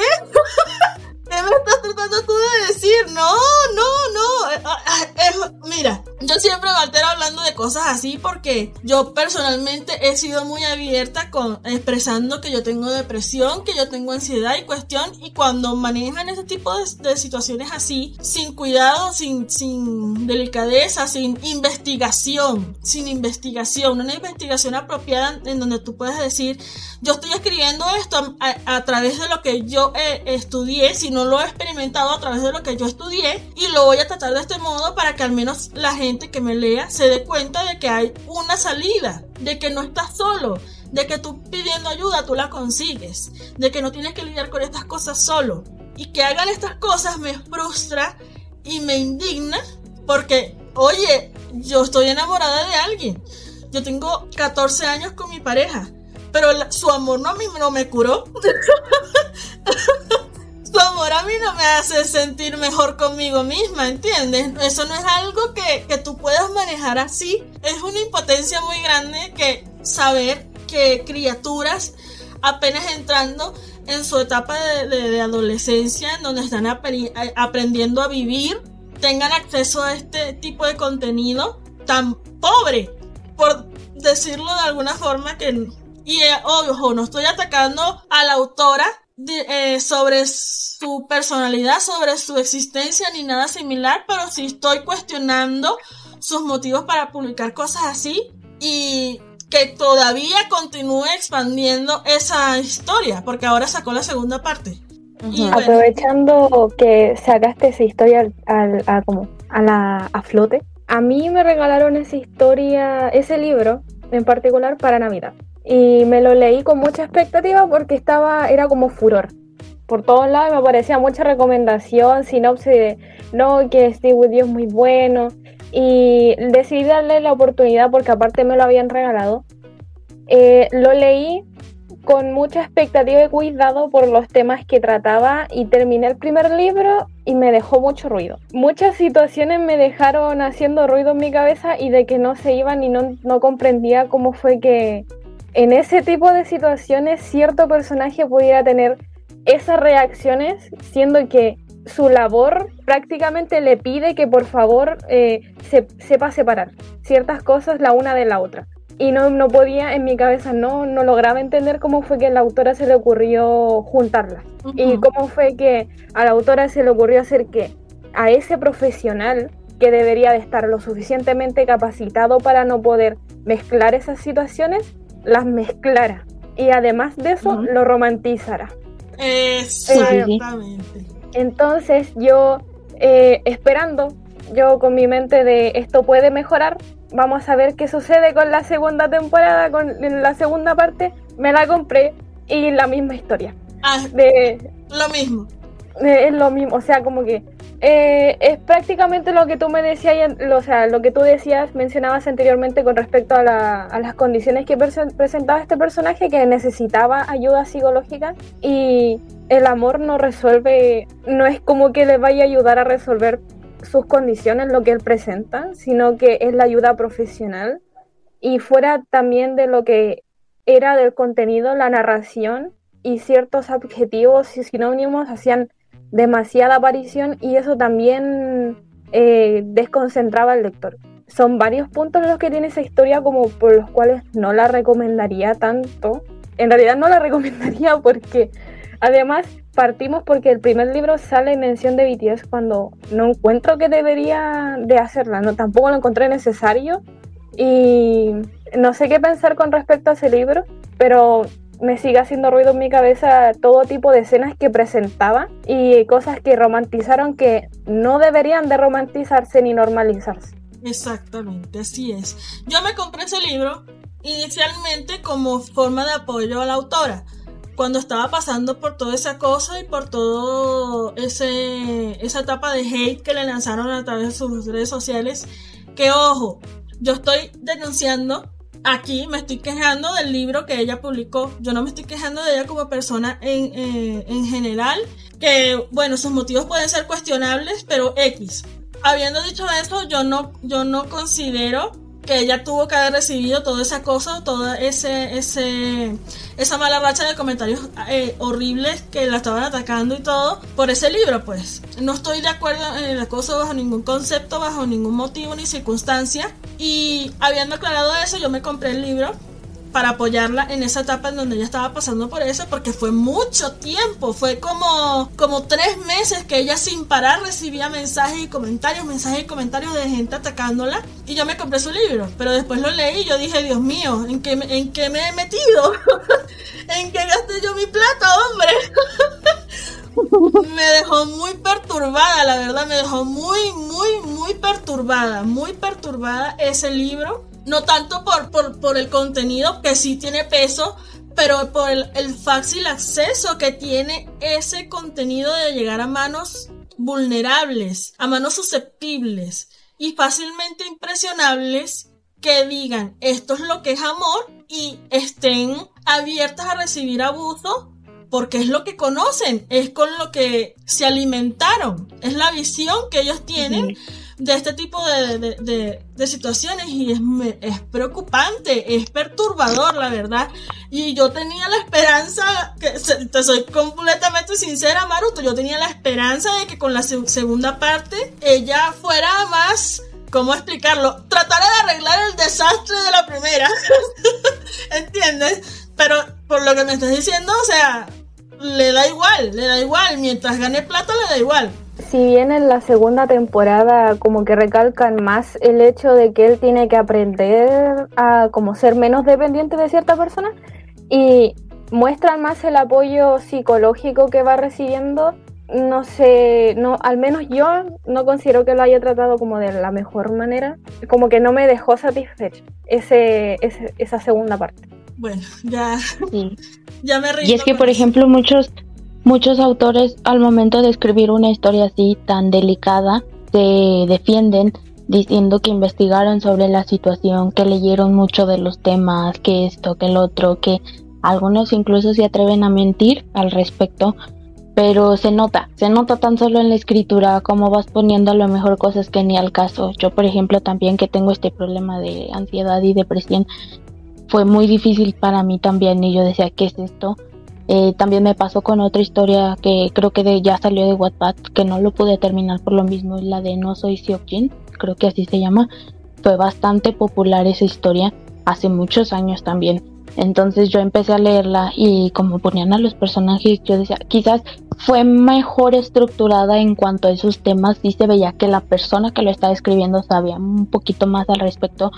¿Qué me estás tratando tú de decir? No, no, no. Eh, ah, es- mira, yo siempre me altero hablando de cosas así porque yo personalmente he sido muy abierta con expresando que yo tengo depresión, que yo tengo ansiedad y cuestión y cuando manejan ese tipo de, situaciones así, sin cuidado, sin, delicadeza, sin investigación, sin investigación, una investigación apropiada en donde tú puedes decir, yo estoy escribiendo esto a, través de lo que yo eh, estudié, si no lo he experimentado a través de lo que yo estudié, y lo voy a tratar de este modo para que al menos la gente que me lea se dé cuenta de que hay una salida, de que no estás solo, de que tú pidiendo ayuda tú la consigues, de que no tienes que lidiar con estas cosas solo. Y que hagan estas cosas me frustra y me indigna porque, oye, yo estoy enamorada de alguien. Yo tengo 14 años con mi pareja, pero la- su amor no a mí no me curó. *laughs* su amor a mí no me hace sentir mejor conmigo misma, ¿entiendes? Eso no es algo que, que tú puedas manejar así. Es una impotencia muy grande que saber que criaturas apenas entrando en su etapa de, de- adolescencia, en donde están a- aprendiendo a vivir, tengan acceso a este tipo de contenido tan pobre, por decirlo de alguna forma que... Y eh, ojo, no estoy atacando a la autora de- eh, sobre su personalidad, sobre su existencia ni nada similar, pero sí estoy cuestionando sus motivos para publicar cosas así y que todavía continúe expandiendo esa historia, porque ahora sacó la segunda parte. Y bueno, Aprovechando que sacaste esa historia al, al- a, como, a, la, a flote, a mí me regalaron esa historia, ese libro en particular para Navidad. Y me lo leí con mucha expectativa porque estaba, era como furor. Por todos lados me aparecía mucha recomendación, sinopsis de no, que Steve You es muy bueno. Y decidí darle la oportunidad porque aparte me lo habían regalado. Eh, lo leí con mucha expectativa y cuidado por los temas que trataba y terminé el primer libro y me dejó mucho ruido. Muchas situaciones me dejaron haciendo ruido en mi cabeza y de que no se iban y no, no comprendía cómo fue que en ese tipo de situaciones cierto personaje pudiera tener esas reacciones siendo que su labor prácticamente le pide que por favor eh, se, sepa separar ciertas cosas la una de la otra y no, no podía, en mi cabeza no, no lograba entender cómo fue que a la autora se le ocurrió juntarlas. Y cómo fue que a la autora se le ocurrió hacer que a ese profesional que debería de estar lo suficientemente capacitado para no poder mezclar esas situaciones, las mezclara. Y además de eso, lo romantizara. Exactamente. Entonces yo, eh, esperando, yo con mi mente de esto puede mejorar, vamos a ver qué sucede con la segunda temporada, con la segunda parte, me la compré y la misma historia. Ah, De, lo mismo. de- es lo mismo, o sea, como que eh, es prácticamente lo que tú me decías, o sea, lo que tú decías, mencionabas anteriormente con respecto a, a las condiciones que presen- presentaba este personaje que necesitaba ayuda psicológica y el amor no resuelve, no es como que le vaya a ayudar a resolver sus condiciones, lo que él presenta, sino que es la ayuda profesional. Y fuera también de lo que era del contenido, la narración y ciertos adjetivos y sinónimos hacían demasiada aparición y eso también eh, desconcentraba al lector. son varios puntos los que tiene esa historia como por los cuales no la recomendaría tanto. En realidad no la *laughs* recomendaría porque además partimos porque el primer libro sale en mención de BTS cuando no encuentro que debería de hacerla, no tampoco lo encontré necesario y no sé qué pensar con respecto a ese libro, pero me sigue haciendo ruido en mi cabeza todo tipo de escenas que presentaba y cosas que romantizaron que no deberían de romantizarse ni normalizarse. Exactamente, así es. Yo me compré ese libro inicialmente como forma de apoyo a la autora. Cuando estaba pasando por toda esa cosa y por todo ese esa etapa de hate que le lanzaron a través de sus redes sociales, que ojo, yo estoy denunciando aquí me estoy quejando del libro que ella publicó. Yo no me estoy quejando de ella como persona en, en general. Que, bueno, sus motivos pueden ser cuestionables, pero X. Habiendo dicho eso, yo no, yo no considero que ella tuvo que haber recibido toda esa cosa, toda ese, ese, esa mala racha de comentarios eh, horribles que la estaban atacando y todo por ese libro, pues. No estoy de acuerdo en el acoso bajo ningún concepto, bajo ningún motivo ni circunstancia. Y habiendo aclarado eso, yo me compré el libro para apoyarla en esa etapa en donde ella estaba pasando por eso, porque fue mucho tiempo, fue como, como tres meses que ella sin parar recibía mensajes y comentarios, mensajes y comentarios de gente atacándola, y yo me compré su libro, pero después lo leí y yo dije, Dios mío, ¿en qué, en qué me he metido? *laughs* ¿En qué gasté yo mi plata, hombre? *laughs* me dejó muy perturbada, la verdad, me dejó muy, muy, muy perturbada, muy perturbada ese libro no tanto por, por, por el contenido, que sí tiene peso, pero por el, fácil acceso que tiene ese contenido de llegar a manos vulnerables, a manos susceptibles y fácilmente impresionables que digan esto es lo que es amor y estén abiertas a recibir abuso porque es lo que conocen, es con lo que se alimentaron, es la visión que ellos tienen de este tipo de, situaciones y es, es, preocupante, es perturbador, la verdad. Y yo tenía la esperanza, que te soy completamente sincera, Maruto, yo tenía la esperanza de que con la segunda parte ella fuera más... ¿Cómo explicarlo? Tratara de arreglar el desastre de la primera. *laughs* ¿Entiendes? Pero por lo que me estás diciendo, o sea, le da igual, le da igual. Mientras gane plata, le da igual si bien en la segunda temporada como que recalcan más el hecho de que él tiene que aprender a como ser menos dependiente de cierta persona y muestran más el apoyo psicológico que va recibiendo, no sé, no, al menos yo no considero que lo haya tratado como de la mejor manera, como que no me dejó satisfecho ese, esa segunda parte. Bueno, ya, ya me Y es que, por ejemplo, muchos Muchos autores al momento de escribir una historia así tan delicada se defienden diciendo que investigaron sobre la situación, que leyeron mucho de los temas, que esto, que el otro, que algunos incluso se atreven a mentir al respecto, pero se nota, se nota tan solo en la escritura como vas poniendo a lo mejor cosas que ni al caso. Yo, por ejemplo, también que tengo este problema de ansiedad y depresión, fue muy difícil para mí también y yo decía, ¿qué es esto? Eh, también me pasó con otra historia que creo que de, ya salió de Wattpad, que no lo pude terminar por lo mismo, la de No Soy Seokjin, creo que así se llama. Fue bastante popular esa historia hace muchos años también. Entonces yo empecé a leerla y como ponían a los personajes, yo decía, quizás fue mejor estructurada en cuanto a esos temas y se veía que la persona que lo estaba escribiendo sabía un poquito más al respecto,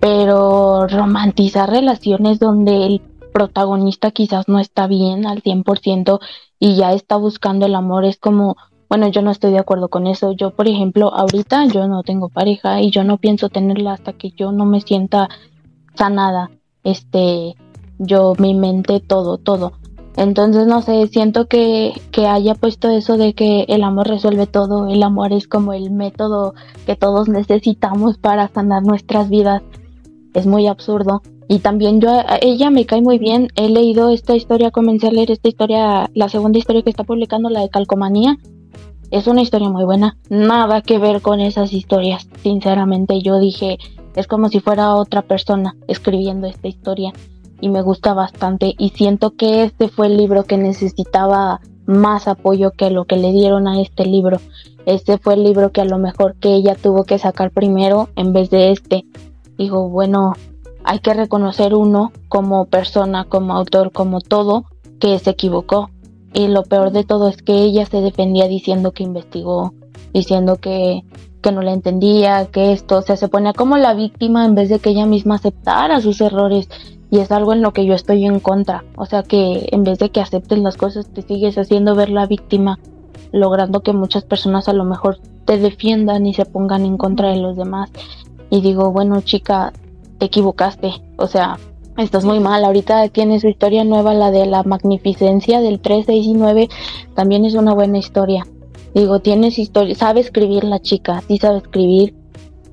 pero romantizar relaciones donde el protagonista quizás no está bien al 100% y ya está buscando el amor, es como, bueno, yo no estoy de acuerdo con eso. Yo, por ejemplo, ahorita yo no tengo pareja y yo no pienso tenerla hasta que yo no me sienta sanada, este, yo, mi mente, todo, todo. Entonces, no sé, siento que, que haya puesto eso de que el amor resuelve todo, el amor es como el método que todos necesitamos para sanar nuestras vidas. Es muy absurdo. Y también yo, ella me cae muy bien. He leído esta historia, comencé a leer esta historia, la segunda historia que está publicando, la de Calcomanía. Es una historia muy buena. Nada que ver con esas historias. Sinceramente, yo dije, es como si fuera otra persona escribiendo esta historia. Y me gusta bastante. Y siento que este fue el libro que necesitaba más apoyo que lo que le dieron a este libro. Este fue el libro que a lo mejor que ella tuvo que sacar primero en vez de este. Digo, bueno, hay que reconocer uno como persona, como autor, como todo, que se equivocó. Y lo peor de todo es que ella se defendía diciendo que investigó, diciendo que, que no le entendía, que esto, o sea, se ponía como la víctima en vez de que ella misma aceptara sus errores. Y es algo en lo que yo estoy en contra. O sea que en vez de que aceptes las cosas, te sigues haciendo ver la víctima, logrando que muchas personas a lo mejor te defiendan y se pongan en contra de los demás. Y digo, bueno, chica, te equivocaste. O sea, estás muy mal. Ahorita tiene su historia nueva, la de la magnificencia del 3, 6 y 9. También es una buena historia. Digo, tienes historia, sabe escribir la chica, sí sabe escribir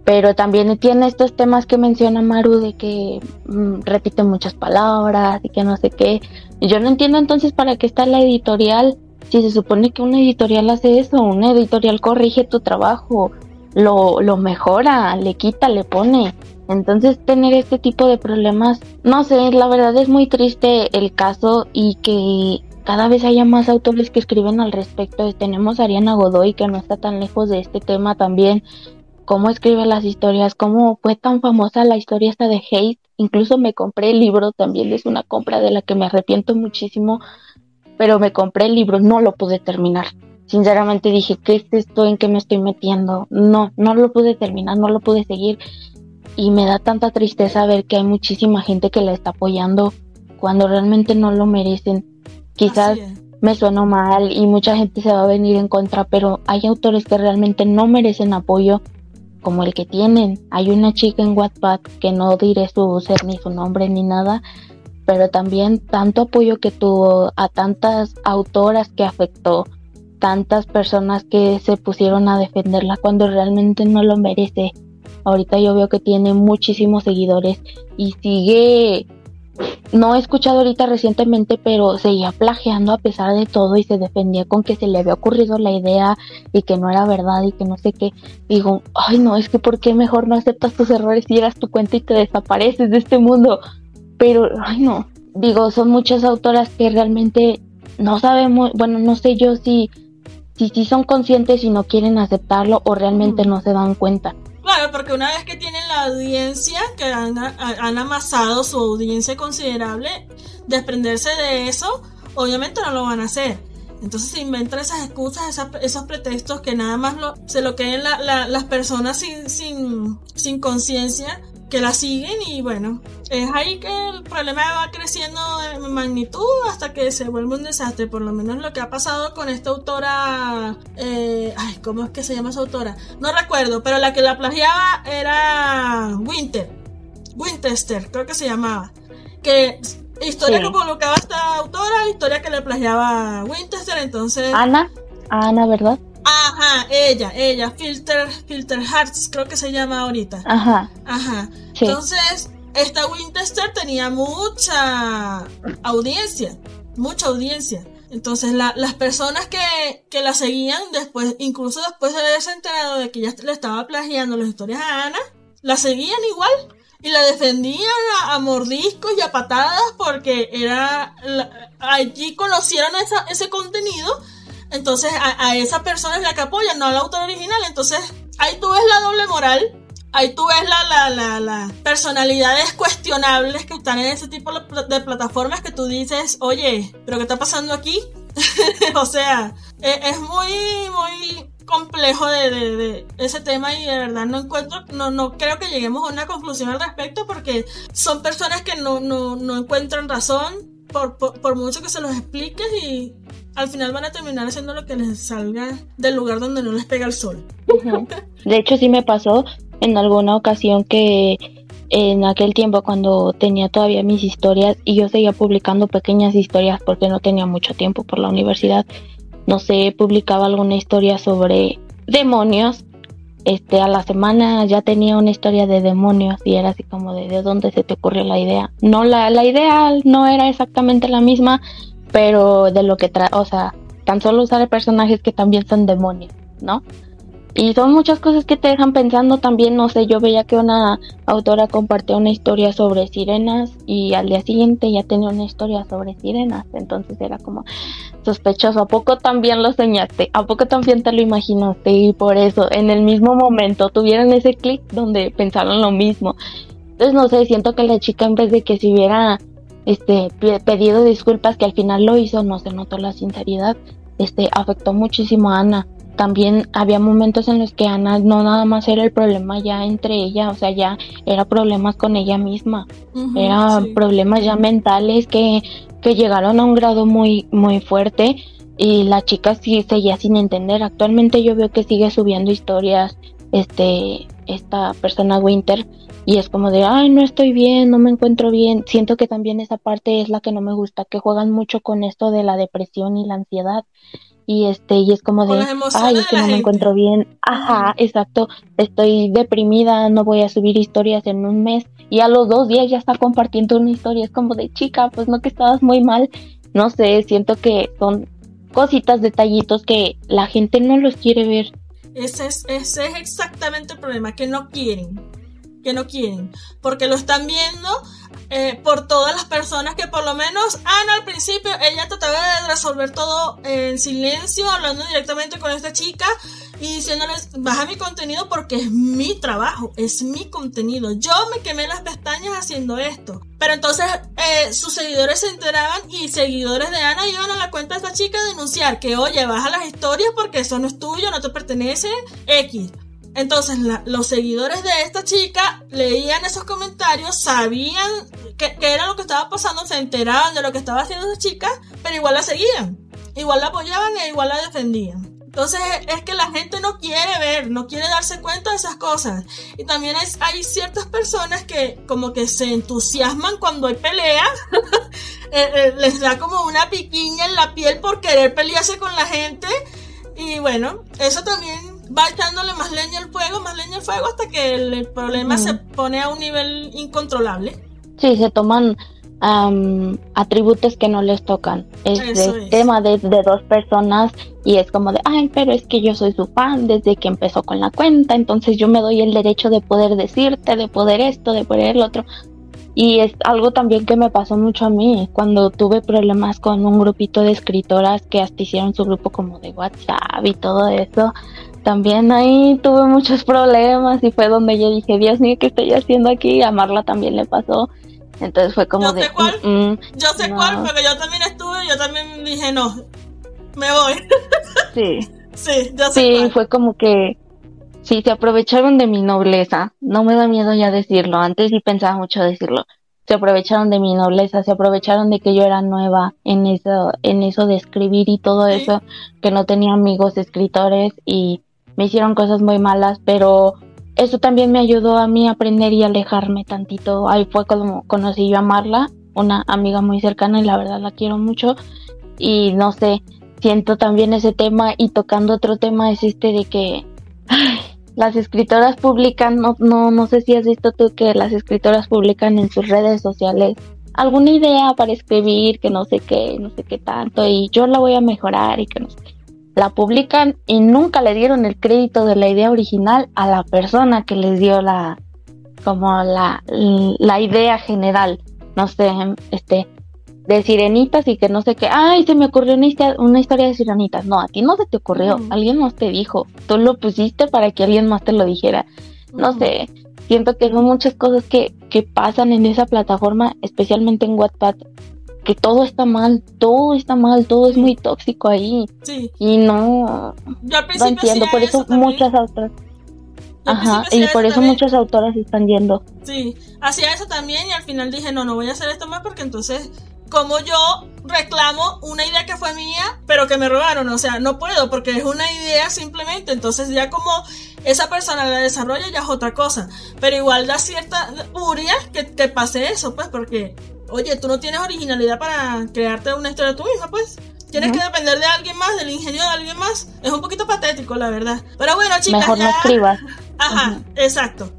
pero también tiene estos temas que menciona Maru de que mm, repite muchas palabras y que no sé qué. Yo no entiendo entonces para qué está la editorial si se supone que una editorial hace eso, una editorial corrige tu trabajo, lo, lo mejora, le quita, le pone. Entonces tener este tipo de problemas, no sé, la verdad es muy triste el caso y que cada vez haya más autores que escriben al respecto. Tenemos a Ariana Godoy que no está tan lejos de este tema también cómo escribe las historias, cómo fue tan famosa la historia esta de Hate. Incluso me compré el libro, también es una compra de la que me arrepiento muchísimo, pero me compré el libro, no lo pude terminar. Sinceramente dije, ¿qué es esto? ¿En qué me estoy metiendo? No, no lo pude terminar, no lo pude seguir. Y me da tanta tristeza ver que hay muchísima gente que la está apoyando cuando realmente no lo merecen. Quizás me sueno mal y mucha gente se va a venir en contra, pero hay autores que realmente no merecen apoyo como el que tienen. Hay una chica en Wattpad que no diré su ser ni su nombre ni nada, pero también tanto apoyo que tuvo a tantas autoras que afectó, tantas personas que se pusieron a defenderla cuando realmente no lo merece. Ahorita yo veo que tiene muchísimos seguidores y sigue no he escuchado ahorita recientemente, pero seguía plagiando a pesar de todo y se defendía con que se le había ocurrido la idea y que no era verdad y que no sé qué. Digo, ay no, es que ¿por qué mejor no aceptas tus errores y llegas tu cuenta y te desapareces de este mundo? Pero, ay no, digo, son muchas autoras que realmente no sabemos, bueno, no sé yo si si, si son conscientes y no quieren aceptarlo o realmente no se dan cuenta. Claro, porque una vez que tienen la audiencia, que han, amasado su audiencia considerable, desprenderse de eso, obviamente no lo van a hacer. Entonces se inventan esas excusas, esos pretextos que nada más lo, se lo queden las personas sin, conciencia que la siguen y bueno, es ahí que el problema va creciendo en magnitud hasta que se vuelve un desastre, por lo menos lo que ha pasado con esta autora, eh, ay, ¿cómo es que se llama esa autora? No recuerdo, pero la que la plagiaba era Winter, Winchester, creo que se llamaba, que historia que colocaba esta autora, historia que le plagiaba Winchester, entonces... Ana, Ana, ¿verdad? Ajá, ella, ella, Filter, Filter Hearts, creo que se llama ahorita. Ajá. Ajá. Entonces, esta Winchester tenía mucha audiencia, mucha audiencia. Entonces, las personas que, que, la seguían después, incluso después de haberse enterado de que ya le estaba plagiando las historias a Ana, la seguían igual y la defendían a, mordiscos y a patadas porque era allí conocieron ese contenido entonces a, esa persona es la que apoya, no al autor original. Entonces ahí tú ves la doble moral, ahí tú ves la, la, la, personalidades cuestionables que están en ese tipo de plataformas que tú dices, oye, pero ¿qué está pasando aquí? *laughs* o sea, e, es, muy, muy complejo de, ese tema y de verdad no encuentro, no, no creo que lleguemos a una conclusión al respecto porque son personas que no, no, no encuentran razón por, por, por, mucho que se los expliques y al final van a terminar haciendo lo que les salga del lugar donde no les pega el sol. *laughs* De hecho, sí me pasó en alguna ocasión que en aquel tiempo cuando tenía todavía mis historias y yo seguía publicando pequeñas historias porque no tenía mucho tiempo por la universidad, no sé, publicaba alguna historia sobre demonios. Este, a la semana ya tenía una historia de demonios y era así como de, ¿de dónde se te ocurrió la idea? No, la, la idea no era exactamente la misma, pero de lo que trae, o sea, tan solo usar personajes que también son demonios, ¿no? Y son muchas cosas que te dejan pensando también, no sé, yo veía que una autora compartió una historia sobre sirenas y al día siguiente ya tenía una historia sobre sirenas, entonces era como sospechoso, ¿a poco también lo soñaste? ¿A poco también te lo imaginaste? Y por eso en el mismo momento tuvieron ese clic donde pensaron lo mismo. Entonces no sé, siento que la chica en vez de que se hubiera este pedido disculpas que al final lo hizo, no se notó la sinceridad, este afectó muchísimo a Ana también había momentos en los que Ana no nada más era el problema ya entre ella, o sea, ya era problemas con ella misma, era problemas ya mentales que, que llegaron a un grado muy, muy fuerte y la chica sí seguía sin entender. Actualmente yo veo que sigue subiendo historias, este, esta persona Winter, y es como de, ay, no estoy bien, no me encuentro bien. Siento que también esa parte es la que no me gusta, que juegan mucho con esto de la depresión y la ansiedad y este y es como de ay es que no me encuentro bien ajá exacto. Estoy deprimida no voy a subir historias en un mes. Y a los dos días ya está compartiendo una historia. Es como de chica pues no que estabas muy mal no sé siento que son cositas detallitos que la gente no los quiere ver. Ese es ese es exactamente el problema que no quieren que no quieren porque lo están viendo eh, por todas las personas que por lo menos Ana al principio ella trataba de resolver todo en silencio, hablando directamente con esta chica y diciéndoles baja mi contenido porque es mi trabajo, es mi contenido. Yo me quemé las pestañas haciendo esto. Pero entonces eh, sus seguidores se enteraban y seguidores de Ana iban a la cuenta de esta chica a denunciar que oye, baja las historias porque eso no es tuyo, no te pertenece, X. Entonces los seguidores de esta chica leían esos comentarios, sabían qué era lo que estaba pasando, se enteraban de lo que estaba haciendo esa chica, pero igual la seguían, igual la apoyaban e igual la defendían. Entonces es que la gente no quiere ver, no quiere darse cuenta de esas cosas. Y también hay, ciertas personas que como que se entusiasman cuando hay pelea, *laughs* eh, eh, les da como una piquiña en la piel por querer pelearse con la gente. Y bueno, eso también va echándole más leña al fuego, más leña al fuego, hasta que el, problema se pone a un nivel incontrolable. Sí, se toman atributos que no les tocan. Es el tema de, dos personas y es como de, ay, pero es que yo soy su fan desde que empezó con la cuenta, entonces yo me doy el derecho de poder decirte, de poder esto, de poder el otro. Y es algo también que me pasó mucho a mí cuando tuve problemas con un grupito de escritoras que hasta hicieron su grupo como de WhatsApp y todo eso también ahí tuve muchos *laughs* problemas y fue donde yo dije, Dios mío, ¿qué estoy haciendo aquí? A Marla también le pasó. Entonces fue como yo de... Sé cuál, mm, mm, yo sé cuál, porque yo también estuve, yo también dije, no, me voy. *laughs* Sí. sí, yo sé Sí, fue como que... Sí, se aprovecharon de mi nobleza. No me da miedo ya decirlo. Antes sí pensaba mucho decirlo. Se aprovecharon de mi nobleza, se aprovecharon de que yo era nueva en eso, en eso de escribir y todo eso, que no tenía amigos escritores y me hicieron cosas muy malas, pero eso también me ayudó a mí a aprender y alejarme tantito. Ahí fue como conocí yo a Marla, una amiga muy cercana y la verdad la quiero mucho. Y no sé, siento también ese tema y tocando otro tema es este de que las escritoras publican, no, no, no sé si has visto tú que las escritoras publican en sus redes sociales alguna idea para escribir, que no sé qué, no sé qué tanto, y yo la voy a mejorar y que no sé la publican y nunca le dieron el crédito de la idea original a la persona que les dio la como la, la idea general, no sé, este de sirenitas y que no sé qué, ay, se me ocurrió una, historia de sirenitas. No, a ti no se te ocurrió, alguien más te dijo, tú lo pusiste para que alguien más te lo dijera. No sé, siento que son muchas cosas que, que pasan en esa plataforma, especialmente en Wattpad, que todo está mal, todo está mal, todo es muy tóxico ahí. Sí. Y no, Yo al no entiendo, por eso, muchas autoras. Ajá, y por eso muchas autoras están yendo. Sí, hacía eso también y al final dije, no, no voy a hacer esto más porque entonces, como yo reclamo una idea que fue mía, pero que me robaron, o sea, no puedo porque es una idea simplemente, entonces ya como esa persona la desarrolla ya es otra cosa, pero igual da cierta furia que, que pase eso, pues, porque Oye, tú no tienes originalidad para crearte una historia tú misma, pues. Tienes que depender de alguien más, del ingenio de alguien más. Es un poquito patético, la verdad. Pero bueno, chicas. Mejor no escribas. Ajá, exacto.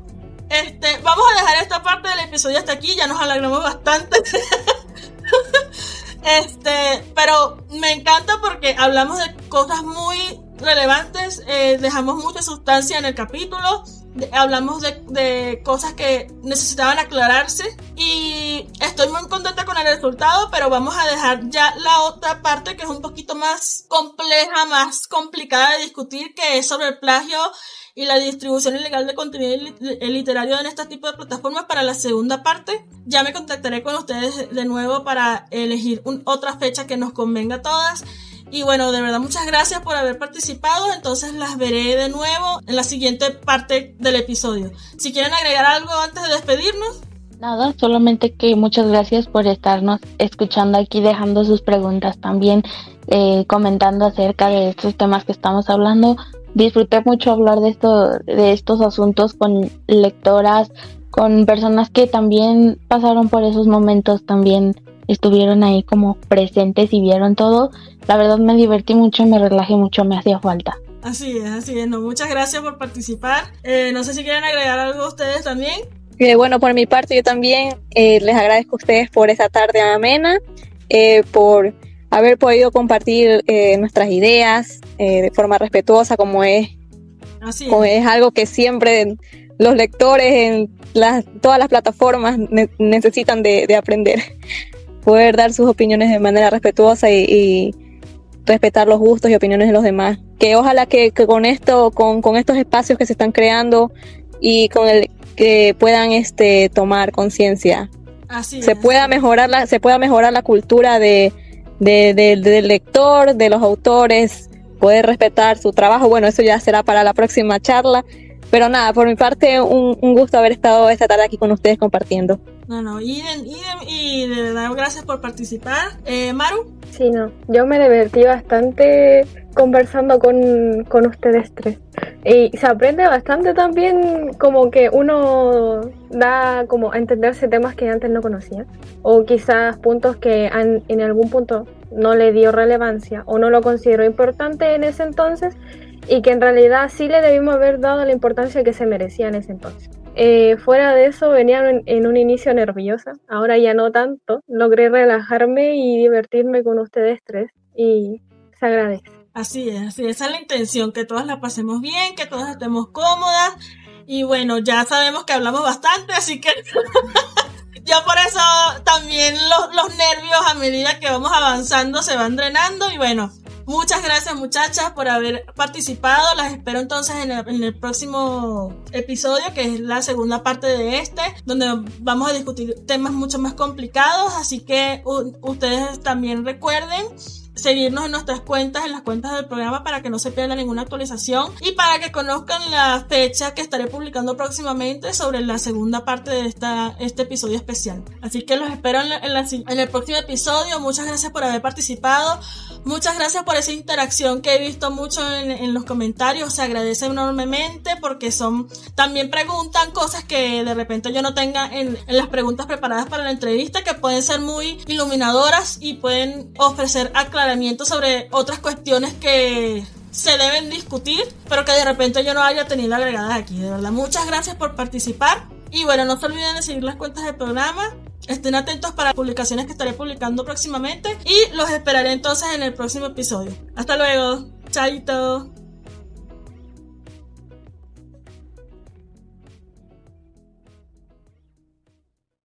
Este, vamos a dejar esta parte del episodio hasta aquí, ya nos alegramos bastante. *laughs* *laughs* este, pero me encanta porque hablamos de cosas muy relevantes, eh, dejamos mucha sustancia en el capítulo, hablamos de, de, cosas que necesitaban aclararse y estoy muy contenta con el resultado, pero vamos a dejar ya la otra parte que es un poquito más compleja, más complicada de discutir, que es sobre el plagio y la distribución ilegal de contenido literario en este tipo de plataformas para la segunda parte. Ya me contactaré con ustedes de nuevo para elegir otra fecha que nos convenga a todas. Y bueno, de verdad muchas gracias por haber participado. Entonces las veré de nuevo en la siguiente parte del episodio. Si quieren agregar algo antes de despedirnos. Nada, solamente que muchas gracias por estarnos escuchando aquí, dejando sus preguntas también, eh, comentando acerca de estos temas que estamos hablando disfruté mucho hablar de, esto, de estos asuntos con lectoras, con personas que también pasaron por esos momentos, también estuvieron ahí como presentes y vieron todo. La verdad me divertí mucho, me relajé mucho, me hacía falta. Así es, así es. No, muchas gracias por participar. Eh, no sé si quieren agregar algo ustedes también. Eh, bueno, por mi parte yo también eh, les agradezco a ustedes por esa tarde amena, por haber podido compartir eh, nuestras ideas eh, de forma respetuosa, como es, es. algo que siempre los lectores en las, todas las plataformas necesitan de, aprender. *laughs* Poder dar sus opiniones de manera respetuosa y, respetar los gustos y opiniones de los demás. Que ojalá que, con esto, con, con, estos espacios que se están creando y con el que puedan este tomar conciencia. Se pueda mejorar la, se pueda mejorar la cultura de, de, del lector, de los autores, poder respetar su trabajo. Bueno, eso ya será para la próxima charla. Pero nada, por mi parte, un, gusto haber estado esta tarde aquí con ustedes compartiendo. No, no, y, y de verdad gracias por participar. Eh, Maru. Sí, no, yo me divertí bastante conversando con, con ustedes tres. Y se aprende bastante también como que uno da como a entenderse temas que antes no conocía o quizás puntos que en algún punto no le dio relevancia o no lo consideró importante en ese entonces y que en realidad sí le debimos haber dado la importancia que se merecía en ese entonces. Eh, fuera de eso venía en, un inicio nerviosa, ahora ya no tanto, logré relajarme y divertirme con ustedes tres y se agradece. Así es, así es, esa es la intención, que todas la pasemos bien, que todas estemos cómodas. Y bueno, ya sabemos que hablamos bastante, así que *laughs* ya por eso también los, los nervios a medida que vamos avanzando se van drenando. Y bueno, Muchas gracias muchachas por haber participado. Las espero entonces en el, próximo episodio, que es la segunda parte de este, donde vamos a discutir temas mucho más complicados. Así que ustedes también recuerden seguirnos en nuestras cuentas, en las cuentas del programa para que no se pierda ninguna actualización y para que conozcan la fecha que estaré publicando próximamente sobre la segunda parte de esta, este episodio especial. Así que los espero en, en el próximo episodio. Muchas gracias por haber participado. Muchas gracias por esa interacción que he visto mucho en, los comentarios. Se agradece enormemente porque son, también preguntan cosas que de repente yo no tenga en, en las preguntas preparadas para la entrevista que pueden ser muy iluminadoras y pueden ofrecer aclaraciones sobre otras cuestiones que se deben discutir, pero que de repente yo no haya tenido agregadas aquí. De verdad, muchas gracias por participar. Y bueno, no se olviden de seguir las cuentas del programa. Estén atentos para publicaciones que estaré publicando próximamente. Y los esperaré entonces en el próximo episodio. Hasta luego. Chaito.